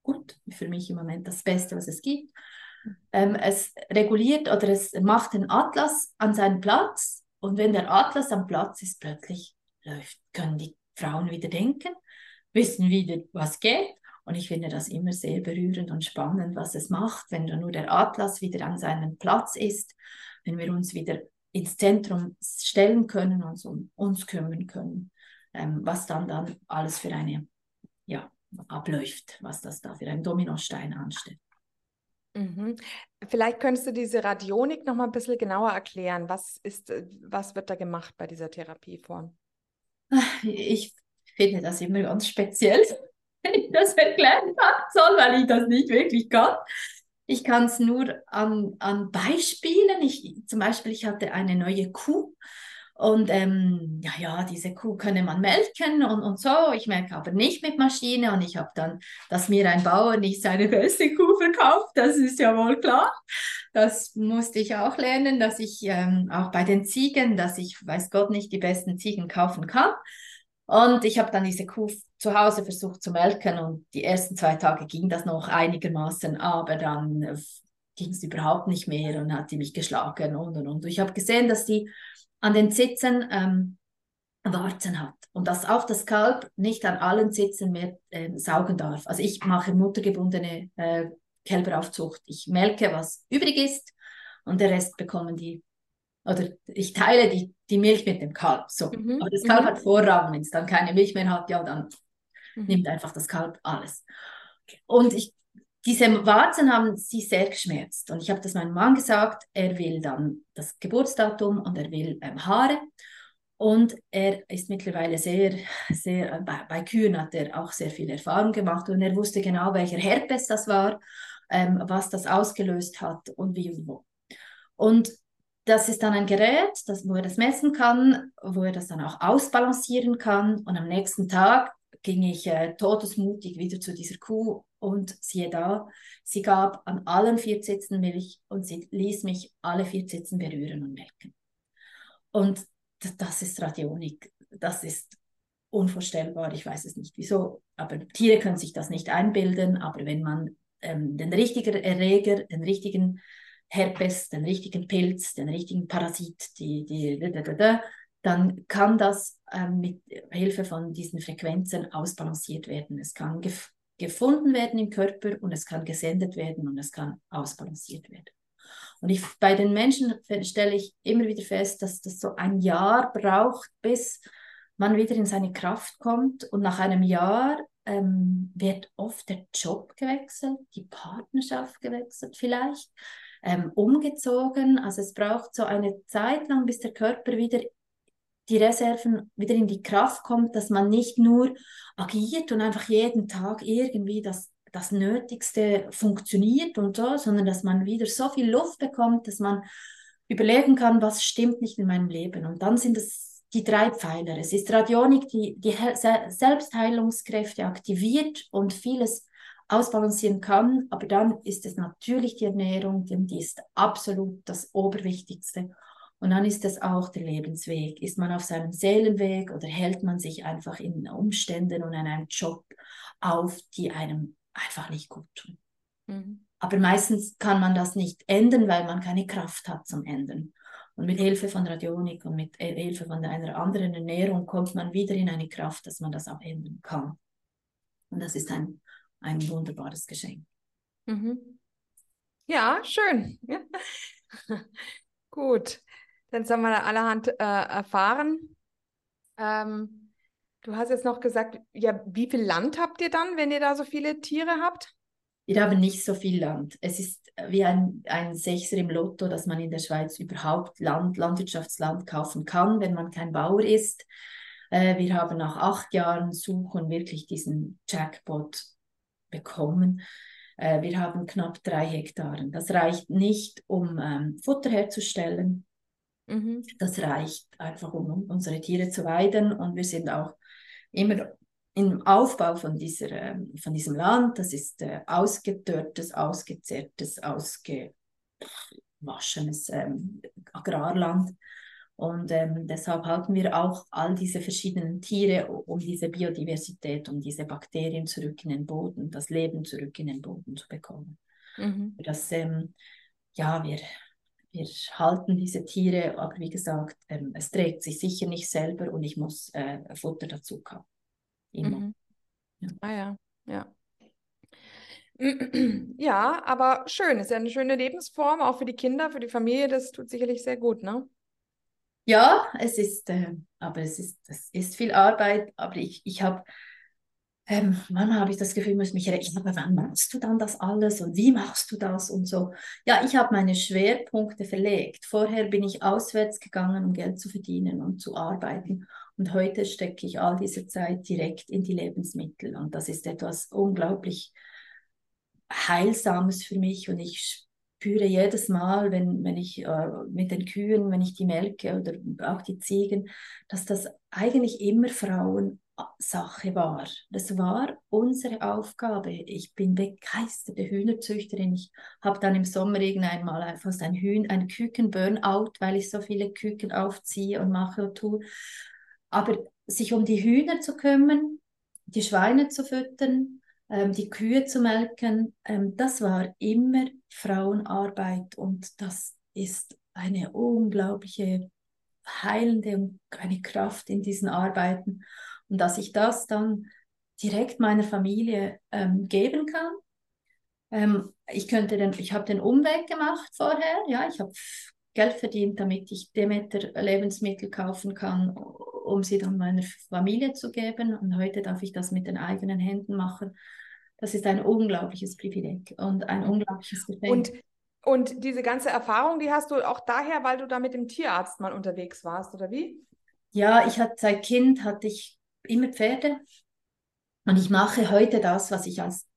gut, für mich im Moment das Beste, was es gibt. Ähm, es reguliert oder es macht den Atlas an seinen Platz. Und wenn der Atlas am Platz ist, plötzlich läuft, können die Frauen wieder denken, wissen wieder, was geht. Und ich finde das immer sehr berührend und spannend, was es macht, wenn nur der Atlas wieder an seinem Platz ist, wenn wir uns wieder ins Zentrum stellen können und um uns kümmern können, ähm, was dann dann alles für eine, ja, abläuft, was das da für ein Dominostein anstellt. Mhm. Vielleicht könntest du diese Radionik noch mal ein bisschen genauer erklären. Was ist, was wird da gemacht bei dieser Therapieform? Ich finde das immer ganz speziell wenn ich das erklären soll, weil ich das nicht wirklich kann. Ich kann es nur an, an Beispielen. Ich, zum Beispiel, ich hatte eine neue Kuh und ähm, ja, ja, diese Kuh könne man melken und, und so. Ich merke aber nicht mit Maschine und ich habe dann, dass mir ein Bauer nicht seine beste Kuh verkauft, das ist ja wohl klar. Das musste ich auch lernen, dass ich ähm, auch bei den Ziegen, dass ich, weiß Gott, nicht die besten Ziegen kaufen kann. Und ich habe dann diese Kuh zu Hause versucht zu melken und die ersten zwei Tage ging das noch einigermaßen, aber dann äh, ging es überhaupt nicht mehr und hat die mich geschlagen und und und. Ich habe gesehen, dass die an den Sitzen ähm, Warzen hat und dass auch das Kalb nicht an allen Sitzen mehr äh, saugen darf. Also ich mache muttergebundene äh, Kälberaufzucht. Ich melke, was übrig ist und der Rest bekommen die oder ich teile die, die Milch mit dem Kalb. So. Mhm. Aber das Kalb mhm. hat Vorrang, wenn es dann keine Milch mehr hat, ja, dann mhm. nimmt einfach das Kalb alles. Und ich, diese Warzen haben sie sehr geschmerzt. Und ich habe das meinem Mann gesagt, er will dann das Geburtsdatum und er will ähm, Haare. Und er ist mittlerweile sehr, sehr, äh, bei, bei, Kühen hat er auch sehr viel Erfahrung gemacht und er wusste genau, welcher Herpes das war, ähm, was das ausgelöst hat und wie und wo. Und das ist dann ein Gerät, das, wo er das messen kann, wo er das dann auch ausbalancieren kann. Und am nächsten Tag ging ich äh, todesmutig wieder zu dieser Kuh und siehe da, sie gab an allen vier Sitzen Milch und sie ließ mich alle vier Sitzen berühren und melken. Und das ist Radionik. Das ist unvorstellbar. Ich weiß es nicht wieso, aber Tiere können sich das nicht einbilden. Aber wenn man ähm, den richtigen Erreger, den richtigen Herpes, den richtigen Pilz, den richtigen Parasit, die, die, dann kann das ähm, mit Hilfe von diesen Frequenzen ausbalanciert werden. Es kann gef gefunden werden im Körper und es kann gesendet werden und es kann ausbalanciert werden. Und ich, bei den Menschen stelle ich immer wieder fest, dass das so ein Jahr braucht, bis man wieder in seine Kraft kommt. Und nach einem Jahr ähm, wird oft der Job gewechselt, die Partnerschaft gewechselt vielleicht ähm, umgezogen. Also es braucht so eine Zeit lang, bis der Körper wieder die Reserven wieder in die Kraft kommt, dass man nicht nur agiert und einfach jeden Tag irgendwie das, das Nötigste funktioniert und so, sondern dass man wieder so viel Luft bekommt, dass man überlegen kann, was stimmt nicht in meinem Leben. Und dann sind es die drei Pfeiler. Es ist Radionik, die die Selbstheilungskräfte aktiviert und vieles ausbalancieren kann. Aber dann ist es natürlich die Ernährung, denn die ist absolut das Oberwichtigste. Und dann ist es auch der Lebensweg. Ist man auf seinem Seelenweg oder hält man sich einfach in Umständen und in einem Job auf, die einem einfach nicht gut tun? Mhm. Aber meistens kann man das nicht ändern, weil man keine Kraft hat zum Ändern. Und mit Hilfe von Radionik und mit Hilfe von einer anderen Ernährung kommt man wieder in eine Kraft, dass man das auch ändern kann. Und das ist ein ein wunderbares Geschenk. Mhm. Ja, schön. Ja. Gut, dann haben wir allerhand äh, erfahren. Ähm, du hast jetzt noch gesagt, ja, wie viel Land habt ihr dann, wenn ihr da so viele Tiere habt? Wir haben nicht so viel Land. Es ist wie ein, ein Sechser im Lotto, dass man in der Schweiz überhaupt Land, Landwirtschaftsland kaufen kann, wenn man kein Bauer ist. Äh, wir haben nach acht Jahren Suchen wirklich diesen Jackpot bekommen. Äh, wir haben knapp drei Hektaren. Das reicht nicht, um ähm, Futter herzustellen. Mhm. Das reicht einfach, um, unsere Tiere zu weiden. Und wir sind auch immer im Aufbau von, dieser, äh, von diesem Land. Das ist äh, ausgedörrtes, ausgezehrtes, ausge abgewaschenes ähm, Agrarland. Und ähm, deshalb halten wir auch all diese verschiedenen Tiere, um diese Biodiversität, um diese Bakterien zurück in den Boden, das Leben zurück in den Boden zu bekommen. Mhm. Das, ähm, ja, wir, wir halten diese Tiere, aber wie gesagt, ähm, es trägt sich sicher nicht selber und ich muss äh, Futter dazu kaufen. Immer. Mhm. Ja. Ah ja, ja. Ja, aber schön, ist ja eine schöne Lebensform, auch für die Kinder, für die Familie, das tut sicherlich sehr gut, ne? Ja, es ist, äh, aber es ist, es ist viel Arbeit, aber ich, ich habe ähm, manchmal habe ich das Gefühl, ich muss mich rechnen, aber wann machst du dann das alles und wie machst du das und so. Ja, ich habe meine Schwerpunkte verlegt. Vorher bin ich auswärts gegangen, um Geld zu verdienen und zu arbeiten. Und heute stecke ich all diese Zeit direkt in die Lebensmittel. Und das ist etwas unglaublich Heilsames für mich. Und ich spüre jedes Mal, wenn, wenn ich äh, mit den Kühen, wenn ich die melke oder auch die Ziegen, dass das eigentlich immer Frauen Sache war. Das war unsere Aufgabe. Ich bin begeisterte Hühnerzüchterin. Ich habe dann im Sommer irgendwann mal fast ein Hühn, ein Küken-Burnout, weil ich so viele Küken aufziehe und mache und tue. Aber sich um die Hühner zu kümmern, die Schweine zu füttern, die Kühe zu melken, ähm, das war immer Frauenarbeit und das ist eine unglaubliche heilende und eine Kraft in diesen Arbeiten. Und dass ich das dann direkt meiner Familie ähm, geben kann. Ähm, ich könnte den, ich habe den Umweg gemacht vorher, ja, ich habe Geld verdient, damit ich Demeter Lebensmittel kaufen kann, um sie dann meiner Familie zu geben. Und heute darf ich das mit den eigenen Händen machen. Das ist ein unglaubliches Privileg und ein unglaubliches Geschenk. Und, und diese ganze Erfahrung, die hast du auch daher, weil du da mit dem Tierarzt mal unterwegs warst, oder wie? Ja, ich hatte seit Kind hatte ich immer Pferde. Und ich mache heute das, was ich als,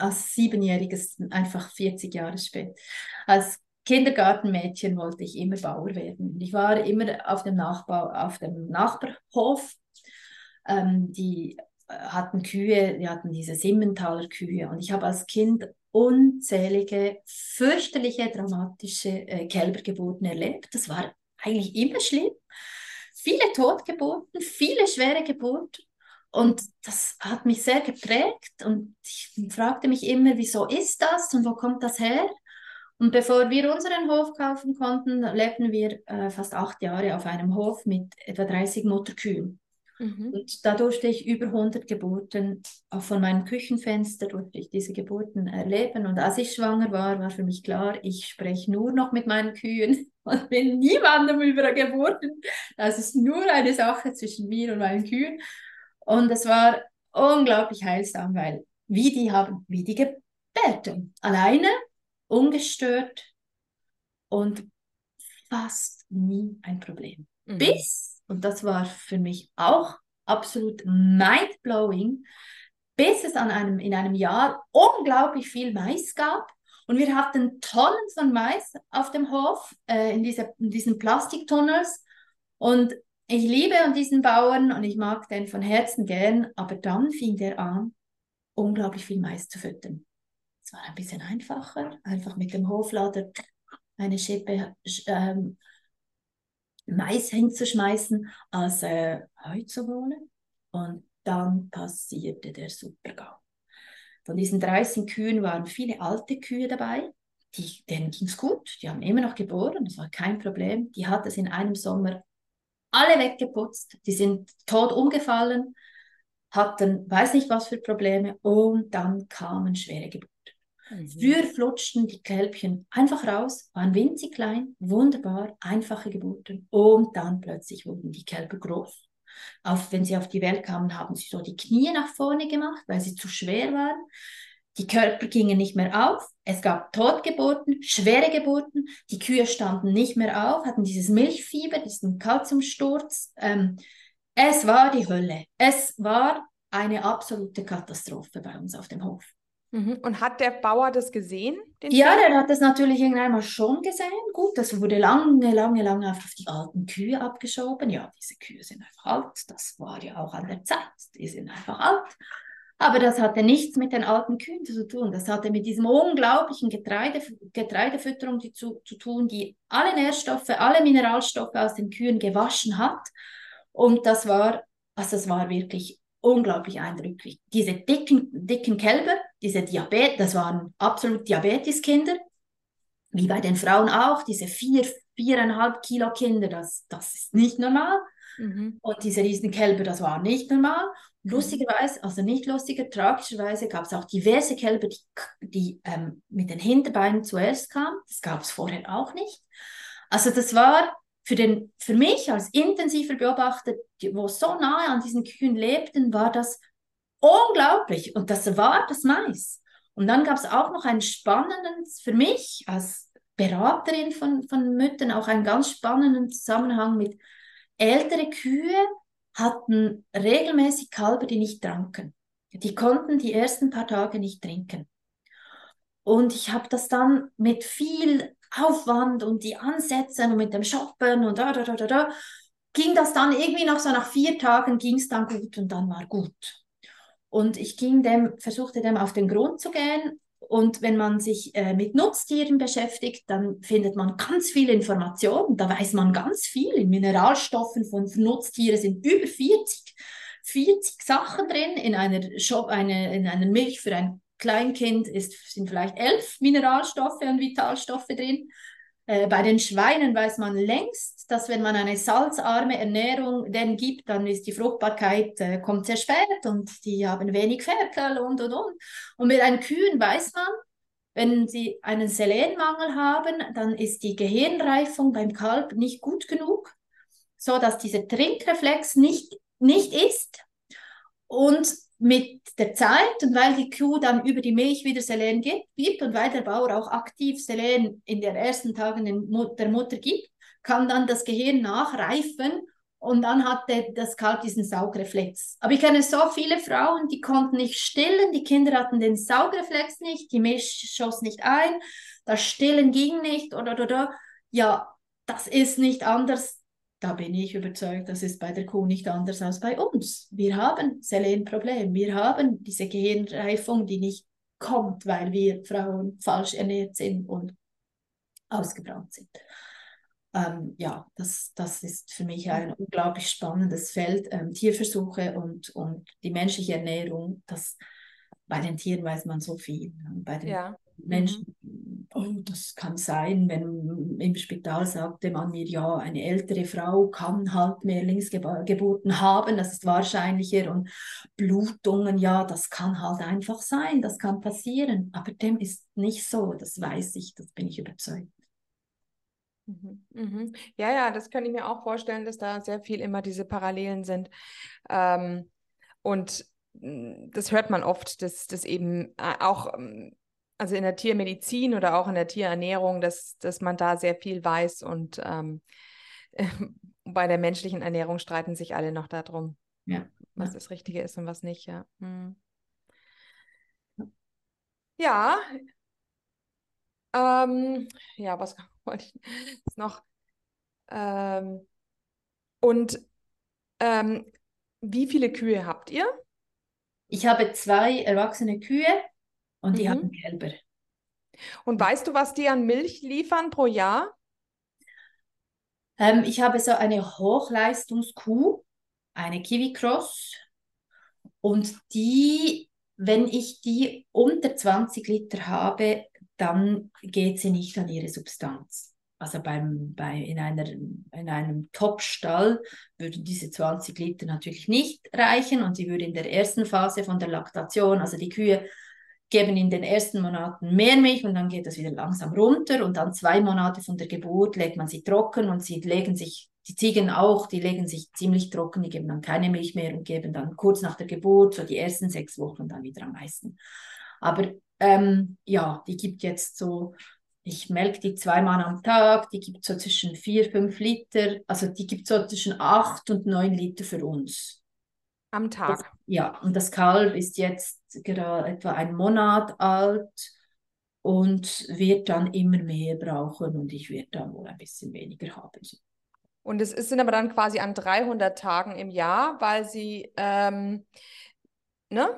als Siebenjähriges, einfach 40 Jahre später, als Kindergartenmädchen wollte ich immer Bauer werden. Ich war immer auf dem, Nachbau, auf dem Nachbarhof. Ähm, die äh, hatten Kühe, die hatten diese Simmentaler Kühe. Und ich habe als Kind unzählige, fürchterliche, dramatische äh, Kälbergeburten erlebt. Das war eigentlich immer schlimm viele Totgeburten, viele schwere Geburten. Und das hat mich sehr geprägt und ich fragte mich immer, wieso ist das und wo kommt das her? Und bevor wir unseren Hof kaufen konnten, lebten wir äh, fast acht Jahre auf einem Hof mit etwa 30 Mutterkühen. Mhm. Und da durfte ich über 100 Geburten, auch von meinem Küchenfenster durfte ich diese Geburten erleben. Und als ich schwanger war, war für mich klar, ich spreche nur noch mit meinen Kühen und bin niemandem über Geburten. Das ist nur eine Sache zwischen mir und meinen Kühen. Und es war unglaublich heilsam, weil wie die haben, wie die gebärden. Alleine, ungestört und fast nie ein Problem. Mhm. Bis und das war für mich auch absolut mind-blowing, bis es an einem, in einem Jahr unglaublich viel Mais gab. Und wir hatten Tonnen von Mais auf dem Hof, äh, in, diese, in diesen Plastiktunnels. Und ich liebe diesen Bauern und ich mag den von Herzen gern, aber dann fing der an, unglaublich viel Mais zu füttern. Es war ein bisschen einfacher, einfach mit dem Hoflader eine Schippe ähm, Mais hinzuschmeißen, als äh, Heu zu holen. Und dann passierte der Supergau. Von diesen 13 Kühen waren viele alte Kühe dabei. Die, denen ging es gut, die haben immer noch geboren, das war kein Problem. Die hat es in einem Sommer alle weggeputzt, die sind tot umgefallen, hatten weiß nicht was für Probleme und dann kamen schwere Geburten. Mhm. Früher flutschten die Kälbchen einfach raus, waren winzig klein, wunderbar, einfache Geburten. Und dann plötzlich wurden die Kälber groß. Auf, wenn sie auf die Welt kamen, haben sie so die Knie nach vorne gemacht, weil sie zu schwer waren. Die Körper gingen nicht mehr auf. Es gab Totgeburten, schwere Geburten. Die Kühe standen nicht mehr auf, hatten dieses Milchfieber, diesen Kalziumsturz. Ähm, es war die Hölle. Es war eine absolute Katastrophe bei uns auf dem Hof. Mhm. Und hat der Bauer das gesehen? ja, Film? der hat das natürlich irgendwann mal schon gesehen. Gut, das wurde lange, lange, lange auf die alten Kühe abgeschoben. Ja, diese Kühe sind einfach alt. Das war ja auch an der Zeit. Die sind einfach alt. Aber das hatte nichts mit den alten Kühen zu tun. Das hatte mit diesem unglaublichen Getreide, Getreidefütterung zu, zu tun, die alle Nährstoffe, alle Mineralstoffe aus den Kühen gewaschen hat. Und das war, also das war wirklich unglaublich eindrücklich. Diese dicken, dicken Kälber, diese Diabetes, das waren absolut Diabeteskinder, wie bei den Frauen auch, diese vier, viereinhalb Kilo Kinder, das, das ist nicht normal. Mhm. Und diese Riesenkälber, das war nicht normal. Lustigerweise, also nicht lustiger, tragischerweise gab es auch diverse Kälber, die, die ähm, mit den Hinterbeinen zuerst kamen. Das gab es vorher auch nicht. Also das war für, den, für mich als intensiver Beobachter, die, wo so nahe an diesen Kühen lebten, war das unglaublich. Und das war das Mais. Und dann gab es auch noch einen spannenden, für mich als Beraterin von, von Müttern, auch einen ganz spannenden Zusammenhang mit ältere Kühe hatten regelmäßig Kalber, die nicht tranken. Die konnten die ersten paar Tage nicht trinken. Und ich habe das dann mit viel Aufwand und die Ansätze und mit dem Shoppen und da, da, da, da, da, ging das dann irgendwie noch so nach vier Tagen ging es dann gut und dann war gut. Und ich ging dem, versuchte dem auf den Grund zu gehen und wenn man sich äh, mit Nutztieren beschäftigt, dann findet man ganz viel Information. Da weiß man ganz viel. In Mineralstoffen von Nutztieren sind über 40, 40 Sachen drin. In einer, Shop, eine, in einer Milch für ein Kleinkind ist, sind vielleicht elf Mineralstoffe und Vitalstoffe drin. Äh, bei den Schweinen weiß man längst, dass wenn man eine salzarme Ernährung denen gibt, dann ist die Fruchtbarkeit äh, kommt sehr spät und die haben wenig Ferkel und und und. Und mit den Kühen weiß man, wenn sie einen Selenmangel haben, dann ist die Gehirnreifung beim Kalb nicht gut genug, so dass dieser Trinkreflex nicht nicht ist. Und mit der Zeit und weil die Kuh dann über die Milch wieder Selen gibt und weil der Bauer auch aktiv Selen in den ersten Tagen der Mutter gibt, kann dann das Gehirn nachreifen und dann hat der, das Kalb diesen Saugreflex. Aber ich kenne so viele Frauen, die konnten nicht stillen, die Kinder hatten den Saugreflex nicht, die Milch schoss nicht ein, das Stillen ging nicht oder, oder, oder. Ja, das ist nicht anders da bin ich überzeugt, das ist bei der Kuh nicht anders als bei uns. Wir haben Selenproblem, wir haben diese Gehirnreifung, die nicht kommt, weil wir Frauen falsch ernährt sind und ausgebrannt sind. Ähm, ja, das, das ist für mich ein unglaublich spannendes Feld, ähm, Tierversuche und, und die menschliche Ernährung. Das, bei den Tieren weiß man so viel. Bei den ja. Menschen, mhm. oh, das kann sein, wenn im Spital sagte man mir, ja, eine ältere Frau kann halt Mehrlingsgeburten haben, das ist wahrscheinlicher und Blutungen, ja, das kann halt einfach sein, das kann passieren, aber dem ist nicht so, das weiß ich, das bin ich überzeugt. Mhm, mhm. Ja, ja, das kann ich mir auch vorstellen, dass da sehr viel immer diese Parallelen sind. Ähm, und mm, das hört man oft, dass, dass eben äh, auch ähm, also in der Tiermedizin oder auch in der Tierernährung, dass, dass man da sehr viel weiß und ähm, bei der menschlichen Ernährung streiten sich alle noch darum, ja. was das Richtige ist und was nicht, ja. Hm. Ja, ähm, ja, was wollte ich noch? Ähm, und ähm, wie viele Kühe habt ihr? Ich habe zwei erwachsene Kühe und die mhm. haben Kälber. Und weißt du, was die an Milch liefern pro Jahr? Ähm, ich habe so eine Hochleistungskuh, eine Kiwi Cross. Und die, wenn ich die unter 20 Liter habe, dann geht sie nicht an ihre Substanz. Also beim, bei, in, einer, in einem Top-Stall würden diese 20 Liter natürlich nicht reichen und sie würde in der ersten Phase von der Laktation, also die Kühe geben in den ersten Monaten mehr Milch und dann geht das wieder langsam runter und dann zwei Monate von der Geburt legt man sie trocken und sie legen sich, die Ziegen auch, die legen sich ziemlich trocken, die geben dann keine Milch mehr und geben dann kurz nach der Geburt, so die ersten sechs Wochen dann wieder am meisten. Aber ähm, ja, die gibt jetzt so, ich melke die zweimal am Tag, die gibt so zwischen vier, fünf Liter, also die gibt so zwischen acht und neun Liter für uns. Am Tag. Das, ja, und das Kalb ist jetzt gerade etwa ein Monat alt und wird dann immer mehr brauchen und ich werde dann wohl ein bisschen weniger haben. Und es sind aber dann quasi an 300 Tagen im Jahr, weil sie, ähm, ne?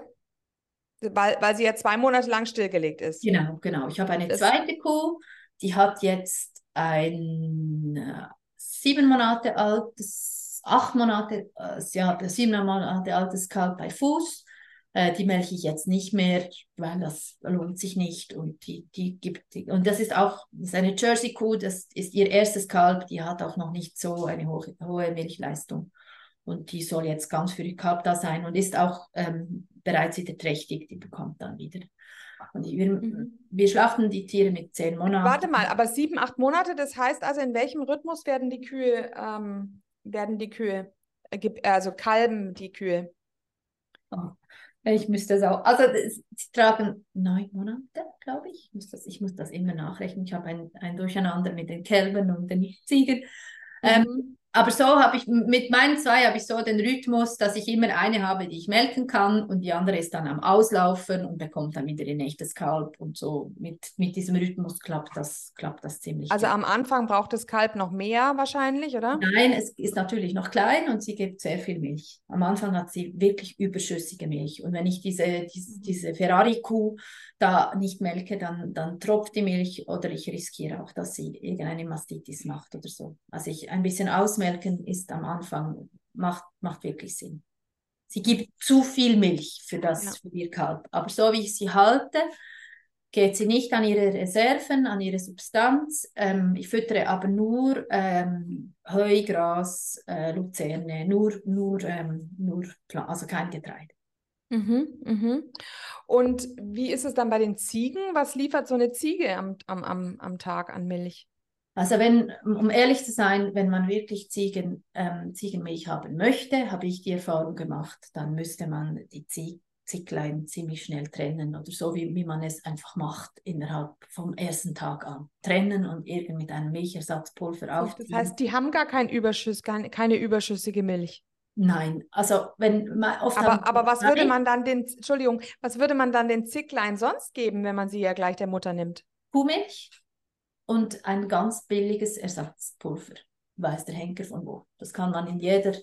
Weil, weil sie ja zwei Monate lang stillgelegt ist. Genau, genau. Ich habe eine das zweite Kuh, die hat jetzt ein äh, sieben Monate altes, acht Monate, äh, ja, sieben Monate altes Kalb bei Fuß. Äh, die melke ich jetzt nicht mehr, weil das lohnt sich nicht. Und die, die gibt, und das ist auch, das ist eine Jersey-Kuh, das ist ihr erstes Kalb, die hat auch noch nicht so eine hohe, hohe Milchleistung. Und die soll jetzt ganz für ihr Kalb da sein und ist auch ähm, bereits wieder trächtig, die bekommt dann wieder. Und wir, mhm. wir schlachten die Tiere mit zehn Monaten. Warte mal, aber sieben, acht Monate, das heißt also, in welchem Rhythmus werden die Kühe, ähm, werden die Kühe, äh, also kalben die Kühe? Oh, ich müsste das auch, also sie tragen neun Monate, glaube ich. Ich muss, das, ich muss das immer nachrechnen. Ich habe ein, ein Durcheinander mit den Kälbern und den Ziegen. Ähm, mhm. Ähm, aber so habe ich, mit meinen zwei habe ich so den Rhythmus, dass ich immer eine habe, die ich melken kann und die andere ist dann am Auslaufen und bekommt dann wieder ein echtes Kalb und so mit, mit diesem Rhythmus klappt das, klappt das ziemlich Also gut. am Anfang braucht das Kalb noch mehr wahrscheinlich, oder? Nein, es ist natürlich noch klein und sie gibt sehr viel Milch. Am Anfang hat sie wirklich überschüssige Milch und wenn ich diese, diese, mhm. diese Ferrari-Kuh da nicht melke, dann, dann tropft die Milch oder ich riskiere auch, dass sie irgendeine Mastitis macht oder so. Also ich ein bisschen aus Ausmelken ist am Anfang, macht, macht wirklich Sinn. Sie gibt zu viel Milch für das, ja. für ihr Kalb. Aber so wie ich sie halte, geht sie nicht an ihre Reserven, an ihre Substanz. Ähm, ich füttere aber nur ähm, Heu, Gras, äh, Luzerne, nur, nur, ähm, nur also kein Getreide. Mhm, mhm. Und wie ist es dann bei den Ziegen? Was liefert so eine Ziege am, am, am, am Tag an Milch? Also wenn, um ehrlich zu sein, wenn man wirklich Ziegen, ähm, Ziegenmilch haben möchte, habe ich die Erfahrung gemacht, dann müsste man die Zieg Zicklein ziemlich schnell trennen oder so, wie, wie man es einfach macht innerhalb vom ersten Tag an. Trennen und irgend mit einem Milchersatzpulver auf. Das heißt, die haben gar keinen Überschuss, keine überschüssige Milch. Nein, also wenn man oft. Aber, aber was würde man dann den, Entschuldigung, was würde man dann den Zicklein sonst geben, wenn man sie ja gleich der Mutter nimmt? Kuhmilch und ein ganz billiges Ersatzpulver. Weiß der Henker von wo. Das kann man in jeder,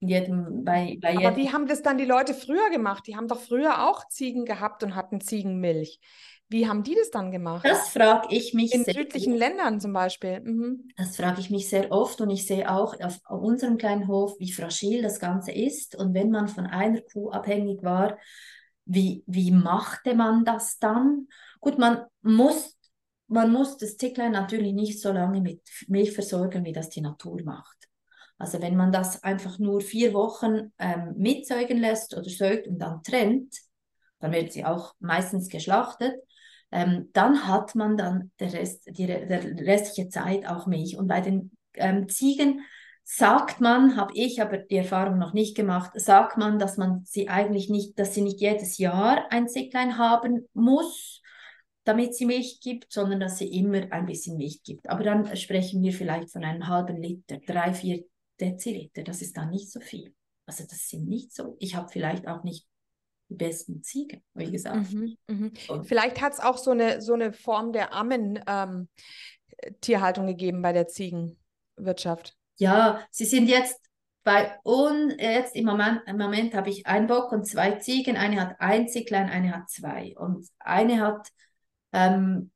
jedem, bei, bei Aber wie haben das dann die Leute früher gemacht? Die haben doch früher auch Ziegen gehabt und hatten Ziegenmilch. Wie haben die das dann gemacht? Das frage ich mich In südlichen oft. Ländern zum Beispiel. Mhm. Das frage ich mich sehr oft und ich sehe auch auf unserem kleinen Hof, wie fragil das Ganze ist. Und wenn man von einer Kuh abhängig war, wie, wie machte man das dann? Gut, man muss man muss das Zicklein natürlich nicht so lange mit Milch versorgen, wie das die Natur macht. Also wenn man das einfach nur vier Wochen ähm, mitzeugen lässt oder säugt und dann trennt, dann wird sie auch meistens geschlachtet, ähm, dann hat man dann der, Rest, die, der restliche Zeit auch Milch. Und bei den ähm, Ziegen sagt man, habe ich aber die Erfahrung noch nicht gemacht, sagt man, dass man sie eigentlich nicht, dass sie nicht jedes Jahr ein Zicklein haben muss, damit sie Milch gibt, sondern dass sie immer ein bisschen Milch gibt. Aber dann sprechen wir vielleicht von einem halben Liter, drei, vier Deziliter. Das ist dann nicht so viel. Also das sind nicht so. Ich habe vielleicht auch nicht die besten Ziegen, wie gesagt. Mhm, mhm. Vielleicht hat es auch so eine, so eine Form der Ammen-Tierhaltung ähm, gegeben bei der Ziegenwirtschaft. Ja, sie sind jetzt bei uns, jetzt im Moment, im Moment habe ich einen Bock und zwei Ziegen. Eine hat ein Zieglein, eine hat zwei. Und eine hat ähm,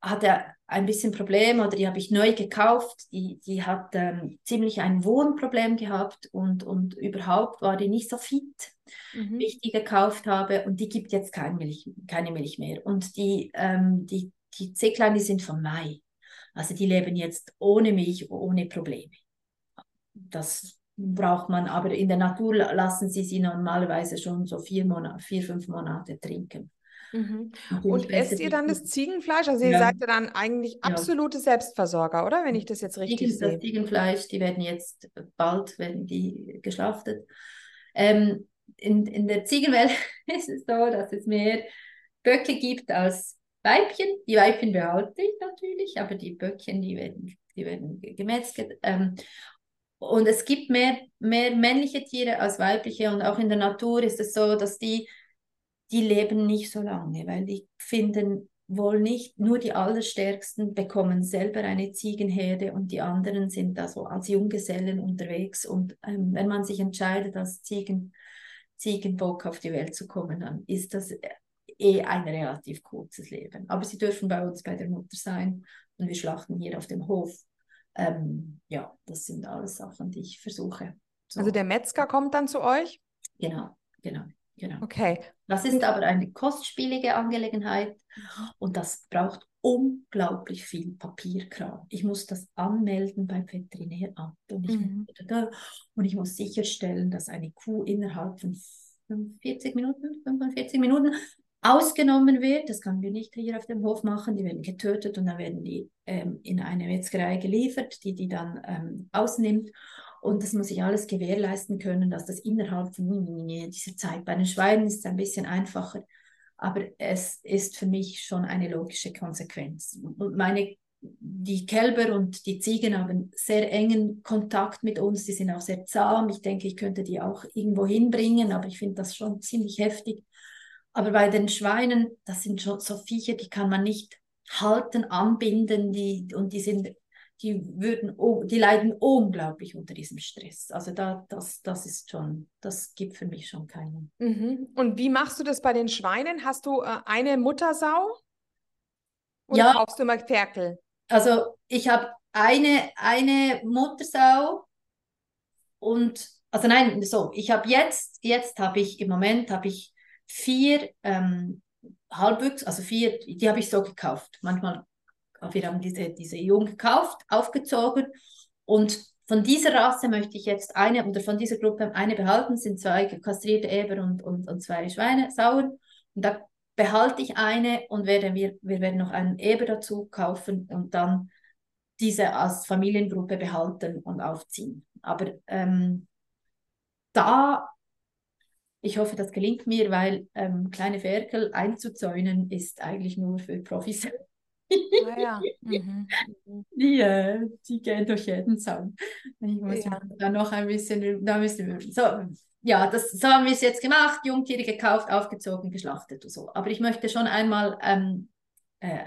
hatte ein bisschen Problem oder die habe ich neu gekauft. Die, die hat ähm, ziemlich ein Wohnproblem gehabt und, und überhaupt war die nicht so fit, mhm. wie ich die gekauft habe. Und die gibt jetzt kein Milch, keine Milch mehr. Und die, ähm, die, die Zicklein, die sind von Mai. Also die leben jetzt ohne Milch, ohne Probleme. Das braucht man, aber in der Natur lassen sie sie normalerweise schon so vier, Monate, vier fünf Monate trinken. Mhm. Und esst ihr dann das Ziegenfleisch? Also ihr ja. seid ja dann eigentlich absolute ja. Selbstversorger, oder? Wenn ich das jetzt richtig Ziegen, sehe. Das Ziegenfleisch, die werden jetzt bald werden die geschlachtet. Ähm, in, in der Ziegenwelt ist es so, dass es mehr Böcke gibt als Weibchen. Die Weibchen behalte ich natürlich, aber die Böckchen, die werden, die werden gemetzget. Ähm, und es gibt mehr, mehr männliche Tiere als weibliche und auch in der Natur ist es so, dass die die leben nicht so lange, weil die finden wohl nicht, nur die Allerstärksten bekommen selber eine Ziegenherde und die anderen sind da so als Junggesellen unterwegs. Und ähm, wenn man sich entscheidet, als Ziegen, Ziegen Bock auf die Welt zu kommen, dann ist das eh ein relativ kurzes Leben. Aber sie dürfen bei uns bei der Mutter sein und wir schlachten hier auf dem Hof. Ähm, ja, das sind alles Sachen, die ich versuche. So. Also der Metzger kommt dann zu euch? Genau, genau. Genau. Okay. Das ist aber eine kostspielige Angelegenheit und das braucht unglaublich viel Papierkram. Ich muss das anmelden beim Veterinäramt und ich, mhm. und ich muss sicherstellen, dass eine Kuh innerhalb von 45 Minuten, 45 Minuten ausgenommen wird. Das können wir nicht hier auf dem Hof machen. Die werden getötet und dann werden die ähm, in eine Metzgerei geliefert, die die dann ähm, ausnimmt. Und das muss ich alles gewährleisten können, dass das innerhalb von dieser Zeit, bei den Schweinen ist es ein bisschen einfacher, aber es ist für mich schon eine logische Konsequenz. Und meine, die Kälber und die Ziegen haben sehr engen Kontakt mit uns, die sind auch sehr zahm. Ich denke, ich könnte die auch irgendwo hinbringen, aber ich finde das schon ziemlich heftig. Aber bei den Schweinen, das sind schon so Viecher, die kann man nicht halten, anbinden, die, und die sind die würden, die leiden unglaublich unter diesem Stress. Also da, das, das ist schon, das gibt für mich schon keinen. Mhm. Und wie machst du das bei den Schweinen? Hast du äh, eine Muttersau? Oder ja. kaufst du immer Ferkel? Also ich habe eine, eine Muttersau und, also nein, so, ich habe jetzt, jetzt habe ich, im Moment habe ich vier ähm, Halbwüchs, also vier, die habe ich so gekauft. Manchmal wir haben diese, diese Jung gekauft, aufgezogen und von dieser Rasse möchte ich jetzt eine oder von dieser Gruppe eine behalten, sind zwei kastrierte Eber und, und, und zwei Schweine, Sauer. Und da behalte ich eine und werde wir, wir werden noch einen Eber dazu kaufen und dann diese als Familiengruppe behalten und aufziehen. Aber ähm, da, ich hoffe, das gelingt mir, weil ähm, kleine Ferkel einzuzäunen ist eigentlich nur für Profis. Ah, ja. Mhm. Die, äh, die gehen durch jeden Zaun. Ich muss ja. da noch ein bisschen, da müssen wir, so, ja, das, so haben wir es jetzt gemacht, Jungtiere gekauft, aufgezogen, geschlachtet und so. Aber ich möchte schon einmal ähm, äh,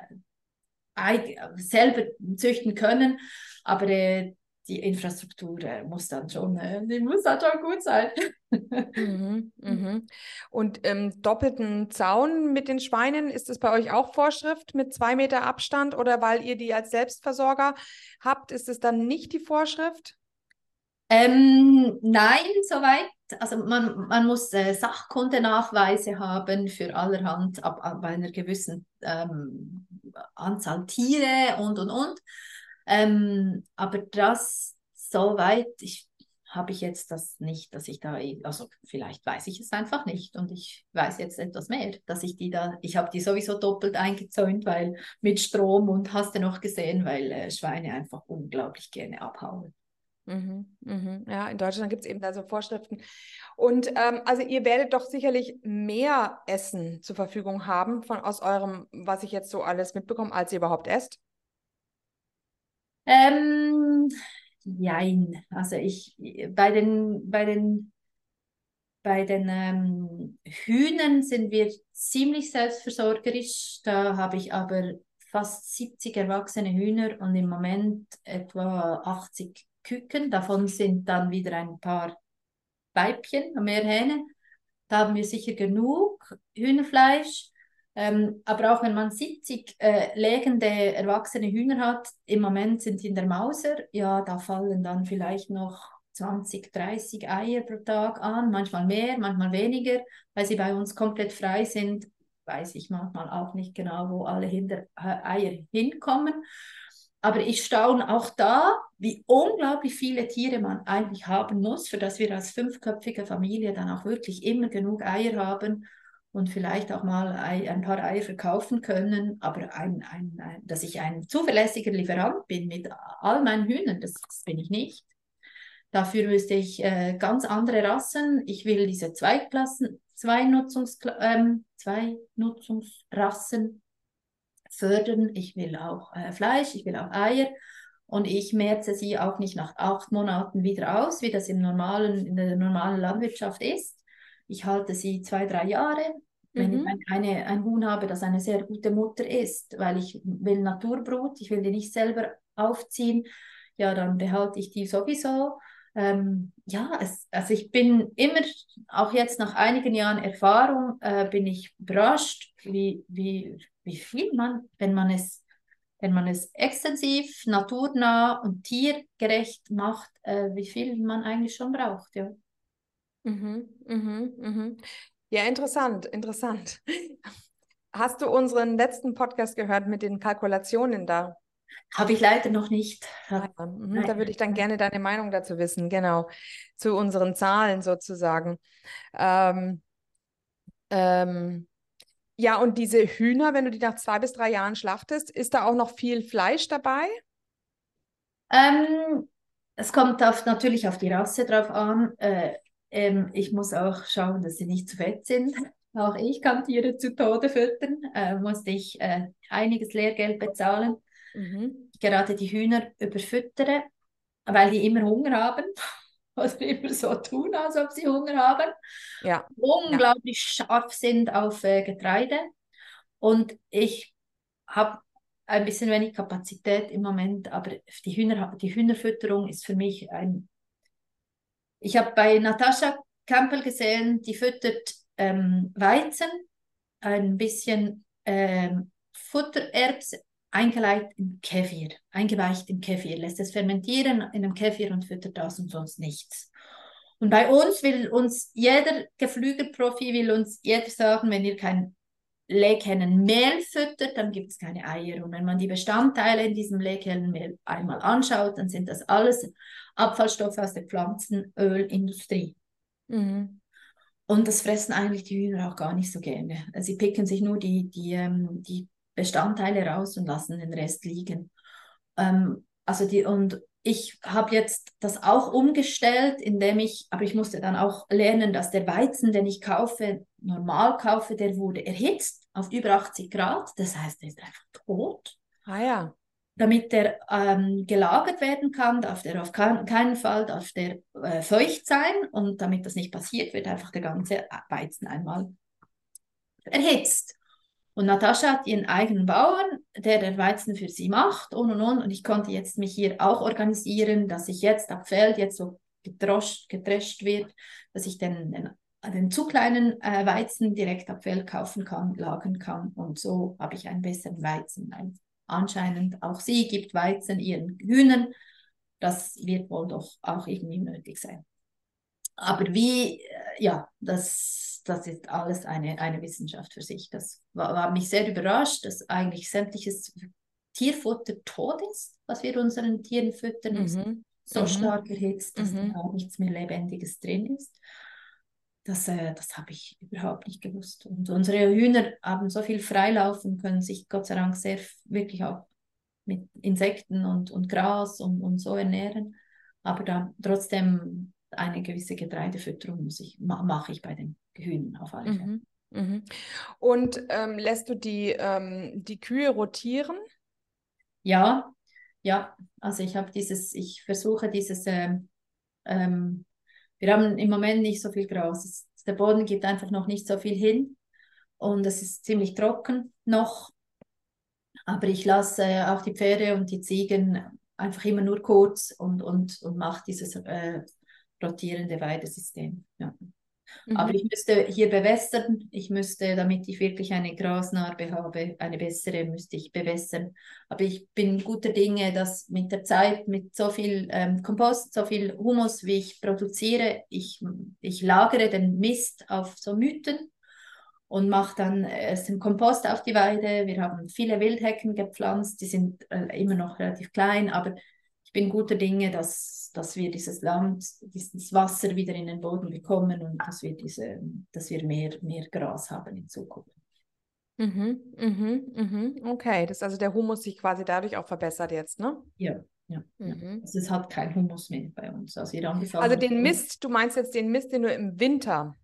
selber züchten können, aber äh, die Infrastruktur muss dann schon, äh, die muss dann schon gut sein. mhm, mhm. Und ähm, doppelten Zaun mit den Schweinen, ist das bei euch auch Vorschrift mit zwei Meter Abstand oder weil ihr die als Selbstversorger habt, ist es dann nicht die Vorschrift? Ähm, nein, soweit. Also man, man muss äh, Sachkundenachweise haben für allerhand ab, ab einer gewissen ähm, Anzahl Tiere und und und. Ähm, aber das soweit, ich habe ich jetzt das nicht, dass ich da, also vielleicht weiß ich es einfach nicht und ich weiß jetzt etwas mehr, dass ich die da, ich habe die sowieso doppelt eingezäunt, weil mit Strom und hast du noch gesehen, weil äh, Schweine einfach unglaublich gerne abhauen. Mhm, mhm. Ja, in Deutschland gibt es eben da so Vorschriften. Und ähm, also ihr werdet doch sicherlich mehr Essen zur Verfügung haben von aus eurem, was ich jetzt so alles mitbekomme, als ihr überhaupt esst. Ähm, jein. Also ich bei den bei den bei den ähm, Hühnern sind wir ziemlich selbstversorgerisch. Da habe ich aber fast 70 erwachsene Hühner und im Moment etwa 80 Küken. Davon sind dann wieder ein paar Weibchen, mehr Hähne. Da haben wir sicher genug Hühnerfleisch. Ähm, aber auch wenn man 70 äh, legende erwachsene Hühner hat, im Moment sind sie in der Mauser, ja, da fallen dann vielleicht noch 20, 30 Eier pro Tag an, manchmal mehr, manchmal weniger, weil sie bei uns komplett frei sind, weiß ich manchmal auch nicht genau, wo alle Hinder äh, Eier hinkommen. Aber ich staune auch da, wie unglaublich viele Tiere man eigentlich haben muss, für dass wir als fünfköpfige Familie dann auch wirklich immer genug Eier haben und vielleicht auch mal ein, paar Eier verkaufen können, aber ein, ein, ein, dass ich ein zuverlässiger Lieferant bin mit all meinen Hühnern, das, das bin ich nicht. Dafür müsste ich äh, ganz andere Rassen. Ich will diese Zweiklassen, Zweinutzungs, ähm, Zweinutzungsrassen fördern. Ich will auch äh, Fleisch, ich will auch Eier. Und ich merze sie auch nicht nach acht Monaten wieder aus, wie das im normalen, in der normalen Landwirtschaft ist. Ich halte sie zwei, drei Jahre, wenn mhm. ich eine, ein Huhn habe, das eine sehr gute Mutter ist, weil ich will Naturbrut, ich will die nicht selber aufziehen, ja, dann behalte ich die sowieso. ähm, ja, es, also ich bin immer, auch jetzt nach einigen Jahren Erfahrung, äh, bin ich überrascht, wie, wie, wie viel man, wenn man es wenn man es extensiv, naturnah und tiergerecht macht, äh, wie viel man eigentlich schon braucht, ja. Mhm, mhm, mhm. Ja, interessant, interessant. Hast du unseren letzten Podcast gehört mit den Kalkulationen da? Habe ich leider noch nicht. Ja, mhm, da würde ich dann gerne deine Meinung dazu wissen, genau, zu unseren Zahlen sozusagen. Ähm, ähm, ja, und diese Hühner, wenn du die nach zwei bis drei Jahren schlachtest, ist da auch noch viel Fleisch dabei? Ähm, es kommt auf, natürlich auf die Rasse drauf an. Äh, ähm, ich muss auch schauen, dass sie nicht zu fett sind. Auch ich kann Tiere zu Tode füttern, äh, musste ich äh, einiges Lehrgeld bezahlen. Mhm. Gerade die Hühner überfüttere, weil die immer Hunger haben oder immer so tun, als ob sie Hunger haben. Ja. Unglaublich ja. scharf sind auf äh, Getreide. Und ich habe ein bisschen wenig Kapazität im Moment, aber die, Hühner, die Hühnerfütterung ist für mich ein. Ich habe bei Natascha Campbell gesehen, die füttert ähm, Weizen, ein bisschen ähm, Futtererbse, eingeleitet in Kefir, eingeweicht in Kefir, lässt es fermentieren in einem Kefir und füttert das und sonst nichts. Und bei uns will uns jeder Geflügelprofi will uns jeder sagen, wenn ihr kein Leghennenmehl füttert, dann gibt es keine Eier. Und wenn man die Bestandteile in diesem Leghennenmehl einmal anschaut, dann sind das alles Abfallstoffe aus der Pflanzenölindustrie. Mhm. Und das fressen eigentlich die Hühner auch gar nicht so gerne. Sie picken sich nur die, die, ähm, die Bestandteile raus und lassen den Rest liegen. Ähm, also die, und ich habe jetzt das auch umgestellt, indem ich, aber ich musste dann auch lernen, dass der Weizen, den ich kaufe, normal kaufe, der wurde erhitzt auf über 80 Grad. Das heißt, er ist einfach tot. Ah ja. Damit der ähm, gelagert werden kann, darf der auf keinen Fall darf der, äh, feucht sein und damit das nicht passiert, wird einfach der ganze Weizen einmal erhitzt. Und Natascha hat ihren eigenen Bauern, der den Weizen für sie macht und und und. Und ich konnte jetzt mich hier auch organisieren, dass ich jetzt ab Feld jetzt so gedroscht, gedrescht wird, dass ich den, den, den zu kleinen äh, Weizen direkt ab Feld kaufen kann, lagern kann. Und so habe ich einen besseren Weizen. Ein, anscheinend auch sie gibt Weizen ihren Hühnern. Das wird wohl doch auch irgendwie nötig sein. Aber wie, äh, ja, das das ist alles eine, eine Wissenschaft für sich. Das war, war mich sehr überrascht, dass eigentlich sämtliches Tierfutter tot ist, was wir unseren Tieren füttern, mhm. ist so mhm. stark erhitzt, dass mhm. da nichts mehr Lebendiges drin ist. Das, äh, das habe ich überhaupt nicht gewusst. Und unsere Hühner haben so viel freilaufen, können sich Gott sei Dank sehr wirklich auch mit Insekten und, und Gras und, und so ernähren. Aber da trotzdem eine gewisse Getreidefütterung muss ich, mache ich bei den Hühnern auf alle Fälle. Mhm. Mhm. Und ähm, lässt du die, ähm, die Kühe rotieren? Ja, ja. Also ich habe dieses, ich versuche dieses, ähm, ähm, wir haben im Moment nicht so viel Gras. Der Boden gibt einfach noch nicht so viel hin und es ist ziemlich trocken noch. Aber ich lasse äh, auch die Pferde und die Ziegen einfach immer nur kurz und, und, und mache dieses äh, rotierende Weidesystem. Ja. Mhm. Aber ich müsste hier bewässern. Ich müsste, damit ich wirklich eine Grasnarbe habe, eine bessere, müsste ich bewässern. Aber ich bin guter Dinge, dass mit der Zeit, mit so viel ähm, Kompost, so viel Humus, wie ich produziere, ich, ich lagere den Mist auf so Mythen und mache dann äh, den Kompost auf die Weide. Wir haben viele Wildhecken gepflanzt, die sind äh, immer noch relativ klein, aber ich bin guter Dinge, dass, dass wir dieses Land, dieses Wasser wieder in den Boden bekommen und dass wir, diese, dass wir mehr, mehr Gras haben in Zukunft. Mhm, mhm, mhm. Okay, das also der Humus sich quasi dadurch auch verbessert jetzt, ne? Ja, ja. Mhm. ja. Also es hat kein Humus mehr bei uns. Also, also den Mist, du meinst jetzt den Mist, den du im Winter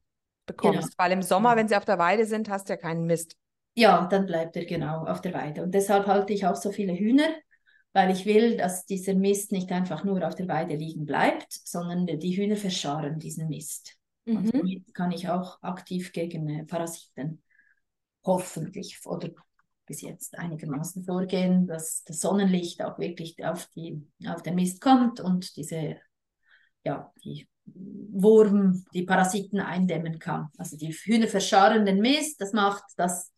bekommst, genau. weil im Sommer, ja. wenn sie auf der Weide sind, hast du ja keinen Mist. Ja, dann bleibt er genau auf der Weide. Und deshalb halte ich auch so viele Hühner, weil ich will, dass dieser Mist nicht einfach nur auf der Weide liegen bleibt, sondern die Hühner verscharen diesen Mist. Mhm. Und damit kann ich auch aktiv gegen äh, Parasiten hoffentlich oder bis jetzt einigermaßen vorgehen, dass das Sonnenlicht auch wirklich auf, die, auf den Mist kommt und diese ja, die Wurm, die Parasiten eindämmen kann. Also die Hühner verscharren den Mist, das macht, dass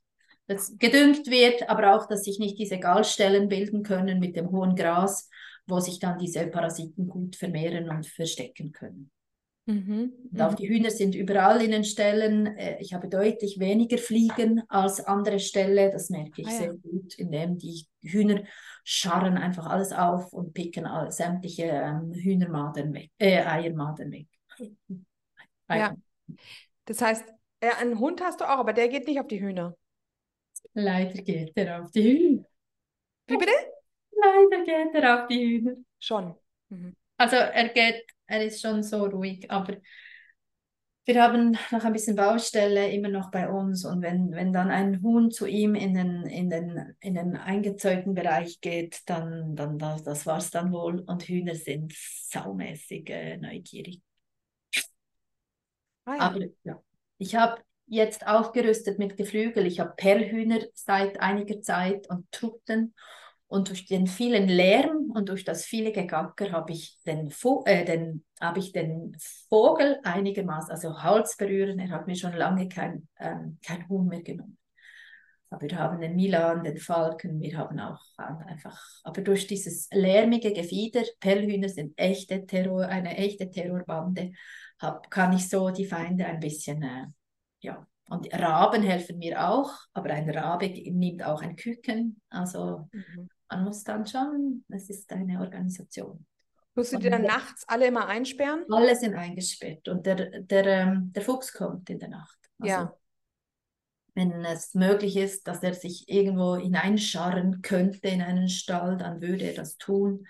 das gedüngt wird, aber auch, dass sich nicht diese Gallstellen bilden können mit dem hohen Gras, wo sich dann diese Parasiten gut vermehren und verstecken können. Mhm. Und auch mhm. die Hühner sind überall in den Ställen. Äh, ich habe deutlich weniger Fliegen als andere Ställe. Das merke ich ah, ja. sehr gut, indem die Hühner scharren einfach alles auf und picken all, sämtliche ähm, Hühnermadern weg, äh, Eiermadern weg. Ja. Das heißt, äh, einen Hund hast du auch, aber der geht nicht auf die Hühner. Leider geht er auf die Hühner. Wie bitte? Leider geht er auf die Hühner. Schon. Mhm. Also er geht, er ist schon so ruhig, aber wir haben noch ein bisschen Baustelle immer noch bei uns und wenn, wenn dann ein Huhn zu ihm in den, in den, in den eingezäunten Bereich geht, dann, dann das, das war es dann wohl und Hühner sind saumäßig äh, neugierig. Ah, ja. Aber ja, ich habe jetzt aufgerüstet mit Geflügel. Ich habe Perlhühner seit einiger Zeit und Truppen und durch den vielen Lärm und durch das viele Gegacker habe ich den, äh, den, hab ich den Vogel einigermaßen, also Hals berühren, er hat mir schon lange kein, ähm, kein Huhn mehr genommen. Aber wir haben den Milan, den Falken, wir haben auch einfach, aber durch dieses lärmige Gefieder, Pellhühner sind echte Terror, eine echte Terrorbande, hab, kann ich so die Feinde ein bisschen, äh, ja, und Raben helfen mir auch, aber ein Rabe nimmt auch ein Küken. Also mhm man muss dann schon, es ist eine Organisation. Musst du die dann nachts alle immer einsperren? Alle sind eingesperrt und der, der, ähm, der Fuchs kommt in der Nacht. Also, ja. Wenn es möglich ist, dass er sich irgendwo hineinscharren könnte in einen Stall, dann würde er das tun.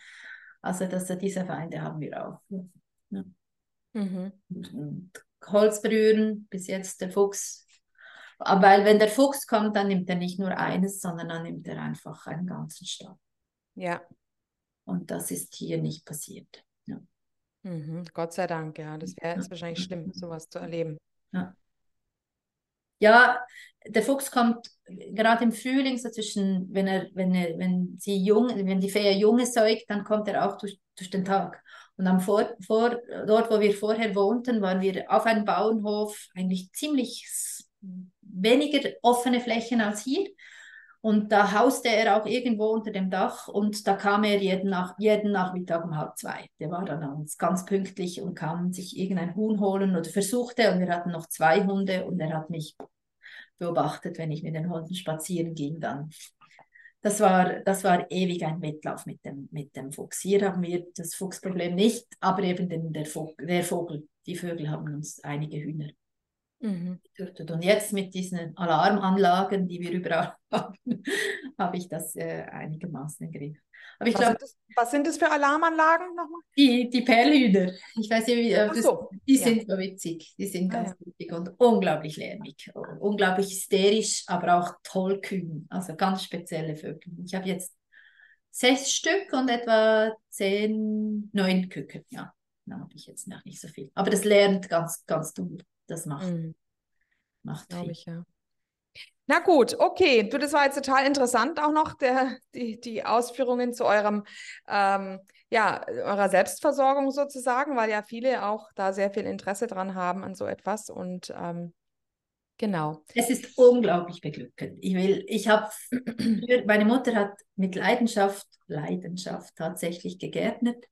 Also dass er diese Feinde haben wir auch. Ja. Mhm. Und Holz berühren, bis jetzt der Fuchs aber weil wenn der Fuchs kommt, dann nimmt er nicht nur eines, sondern dann nimmt er einfach einen ganzen Stab. Ja. Und das ist hier nicht passiert. Ja. Mhm, Gott sei Dank, ja. Das wäre ja. wahrscheinlich schlimm, sowas zu erleben. Ja. ja, der Fuchs kommt gerade im Frühling, so zwischen, wenn er, wenn er, wenn sie jung, wenn die Fee Junge säugt, dann kommt er auch durch, durch den Tag. Und am vor, vor, dort, wo wir vorher wohnten, waren wir auf einem Bauernhof, eigentlich ziemlich weniger offene Flächen als hier. Und da hauste er auch irgendwo unter dem Dach und da kam er jeden, Nach jeden Nachmittag um halb zwei. Der war dann ganz pünktlich und kam sich irgendein Huhn holen oder versuchte. Und wir hatten noch zwei Hunde und er hat mich beobachtet, wenn ich mit den Hunden spazieren ging dann. Das war, das war ewig ein Wettlauf mit dem, mit dem Fuchs. Hier haben wir das Fuchsproblem nicht, aber eben den, der, Vogel, der Vogel. Die Vögel haben uns einige Hühner Mhm. Und jetzt mit diesen Alarmanlagen, die wir überall haben, habe ich das äh, einigermaßen im Griff. Aber ich was, glaub, sind das, was sind das für Alarmanlagen nochmal? Die, die Perlhühner. Ich weiß nicht, wie, äh, das, so. die ja. sind so witzig. Die sind ah, ganz ja. witzig und unglaublich lärmig. Unglaublich hysterisch, aber auch tollkühn. Also ganz spezielle Vögel. Ich habe jetzt sechs Stück und etwa zehn, neun Küken. Ja, da habe ich jetzt noch nicht so viel. Aber das lernt ganz, ganz doll. Das macht, mhm. macht Glaube ich, ja. Na gut, okay. Du, das war jetzt total interessant, auch noch der, die, die Ausführungen zu eurem, ähm, ja, eurer Selbstversorgung sozusagen, weil ja viele auch da sehr viel Interesse dran haben an so etwas. Und ähm, genau. Es ist unglaublich beglückend. Ich will, ich habe, meine Mutter hat mit Leidenschaft, Leidenschaft tatsächlich gegärtnet.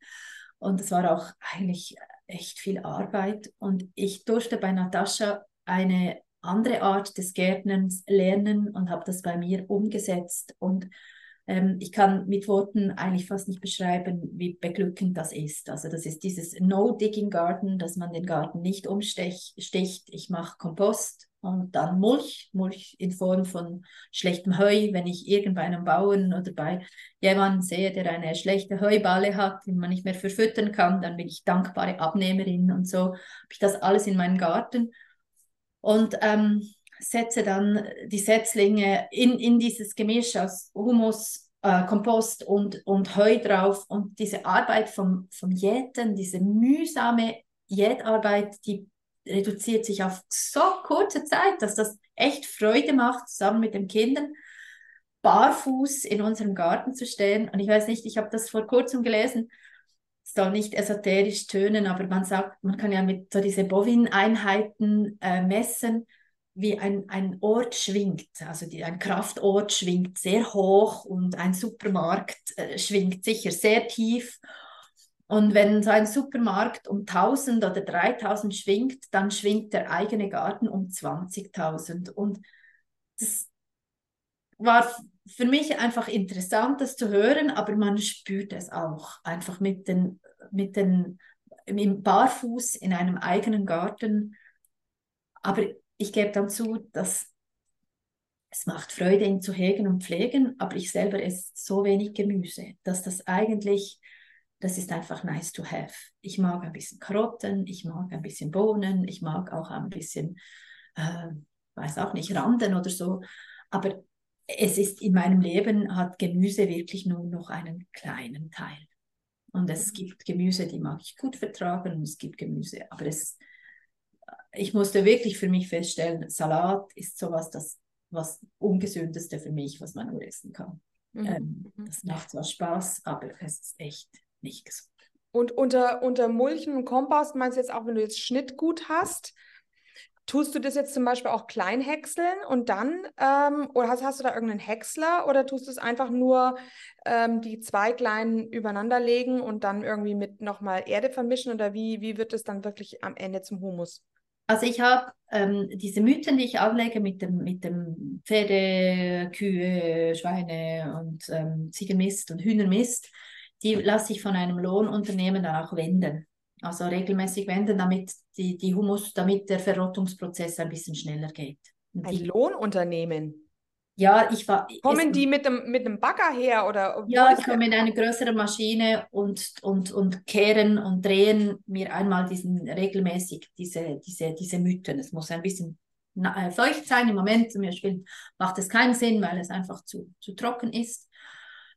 Und es war auch eigentlich echt viel Arbeit und ich durfte bei Natascha eine andere Art des Gärtnerns lernen und habe das bei mir umgesetzt und ähm, ich kann mit Worten eigentlich fast nicht beschreiben, wie beglückend das ist. Also das ist dieses No-Digging-Garden, dass man den Garten nicht umsticht. Ich mache Kompost, und dann Mulch, Mulch in Form von schlechtem Heu, wenn ich irgend bei einem Bauern oder bei jemandem sehe, der eine schlechte Heuballe hat, die man nicht mehr verfüttern kann, dann bin ich dankbare Abnehmerin und so habe ich das alles in meinen Garten. Und ähm, setze dann die Setzlinge in, in dieses Gemisch aus Humus, äh, Kompost und, und Heu drauf. Und diese Arbeit vom, vom Jäten, diese mühsame Jätarbeit, die reduziert sich auf so kurze Zeit, dass das echt Freude macht, zusammen mit den Kindern barfuß in unserem Garten zu stehen. Und ich weiß nicht, ich habe das vor kurzem gelesen. soll nicht esoterisch tönen, aber man sagt, man kann ja mit so diese Bovin-Einheiten äh, messen, wie ein, ein Ort schwingt. Also die, ein Kraftort schwingt sehr hoch und ein Supermarkt äh, schwingt sicher sehr tief. Und wenn so ein Supermarkt um 1000 oder 3000 schwingt, dann schwingt der eigene Garten um 20.000. Und das war für mich einfach interessant, das zu hören, aber man spürt es auch einfach mit den, mit den im Barfuß in einem eigenen Garten. Aber ich gebe dann zu, dass es macht Freude, ihn zu hegen und pflegen, aber ich selber esse so wenig Gemüse, dass das eigentlich, das ist einfach nice to have. Ich mag ein bisschen Karotten, ich mag ein bisschen Bohnen, ich mag auch ein bisschen, äh, weiß auch nicht, Randen oder so, aber es ist in meinem Leben, hat Gemüse wirklich nur noch einen kleinen Teil. Und es mhm. gibt Gemüse, die mag ich gut vertragen und es gibt Gemüse, aber es, ich musste wirklich für mich feststellen, Salat ist sowas, das was ungesündeste für mich, was man nur essen kann. Mhm. Ähm, mhm. das macht zwar Spaß, aber es ist echt nicht gesund. Und unter, unter Mulchen und Kompost meinst du jetzt auch, wenn du jetzt Schnittgut hast, Tust du das jetzt zum Beispiel auch klein häckseln und dann, ähm, oder hast, hast du da irgendeinen Häcksler oder tust du es einfach nur ähm, die zwei kleinen übereinander legen und dann irgendwie mit nochmal Erde vermischen oder wie, wie wird es dann wirklich am Ende zum Humus? Also ich habe ähm, diese Mythen, die ich anlege mit dem, mit dem Pferde, Kühe, Schweine und ähm, Ziegenmist und Hühnermist, die lasse ich von einem Lohnunternehmen dann auch wenden. Also regelmäßig wenden, damit die, die Humus, damit der Verrottungsprozess ein bisschen schneller geht. Und ein die, Lohnunternehmen? Ja, ich war. Kommen es, die mit dem, mit dem Bagger her oder? Ja, ich komme mit einer größeren Maschine und, und, und kehren und drehen mir einmal diesen regelmäßig diese, diese, diese Mythen. Es muss ein bisschen äh, feucht sein. Im Moment zum Beispiel macht es keinen Sinn, weil es einfach zu, zu trocken ist.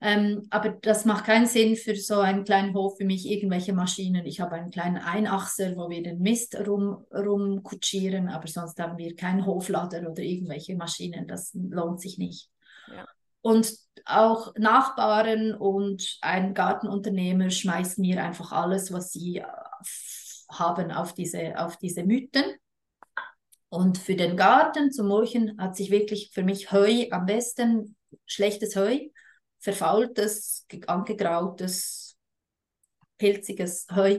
Ähm, aber das macht keinen Sinn für so einen kleinen Hof wie mich, irgendwelche Maschinen. Ich habe einen kleinen Einachser, wo wir den Mist rum, rumkutschieren, aber sonst haben wir keinen Hoflader oder irgendwelche Maschinen. Das lohnt sich nicht. Ja. Und auch Nachbarn und ein Gartenunternehmer schmeißen mir einfach alles, was sie äh, haben, auf diese, auf diese Mythen. Und für den Garten zum Mulchen hat sich wirklich für mich Heu am besten, schlechtes Heu verfaultes, angegrautes, pilziges Heu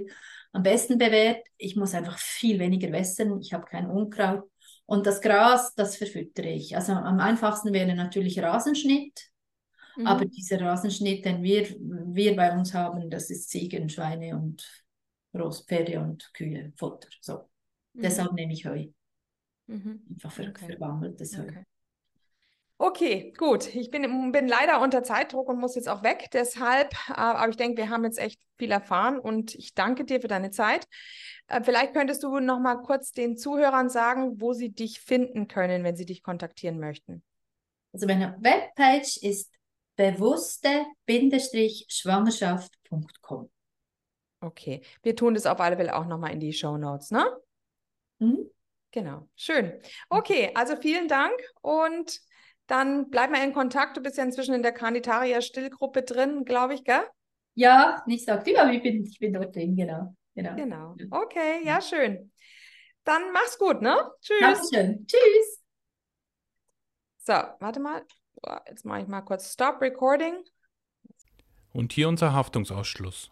am besten bewährt. Ich muss einfach viel weniger wässern. Ich habe kein Unkraut. Und das Gras, das verfüttere ich. Also am einfachsten wäre natürlich Rasenschnitt. Mhm. Aber dieser Rasenschnitt, den wir, wir bei uns haben, das ist Ziegen, Schweine und Rostpferde und Kühe, Futter. So. Mhm. Deshalb nehme ich Heu. Mhm. Einfach ver okay. verwandeltes Heu. Okay. Gut. Ich bin, bin leider unter Zeitdruck und muss jetzt auch weg. Deshalb, äh, aber ich denke, wir haben jetzt echt viel erfahren und ich danke dir für deine Zeit. Äh, vielleicht könntest du noch mal kurz den Zuhörern sagen, wo sie dich finden können, wenn sie dich kontaktieren möchten. Also meine Webpage ist bewusste-schwangerschaft.com. Okay, wir tun das auf alle Fälle auch noch mal in die Show Notes, ne? Mhm. Genau, schön. Okay, also vielen Dank und dann bleib mal in Kontakt. Du bist ja inzwischen in der Carnitaria Stillgruppe drin, glaube ich, gell? Ja, nicht so aktiv, aber ich bin, ich bin dort drin, genau. Genau. genau. Okay, ja, schön. Dann mach's gut, ne? Tschüss. Dankeschön. Tschüss. So, warte mal. Jetzt mache ich mal kurz Stop Recording. Und hier unser Haftungsausschluss.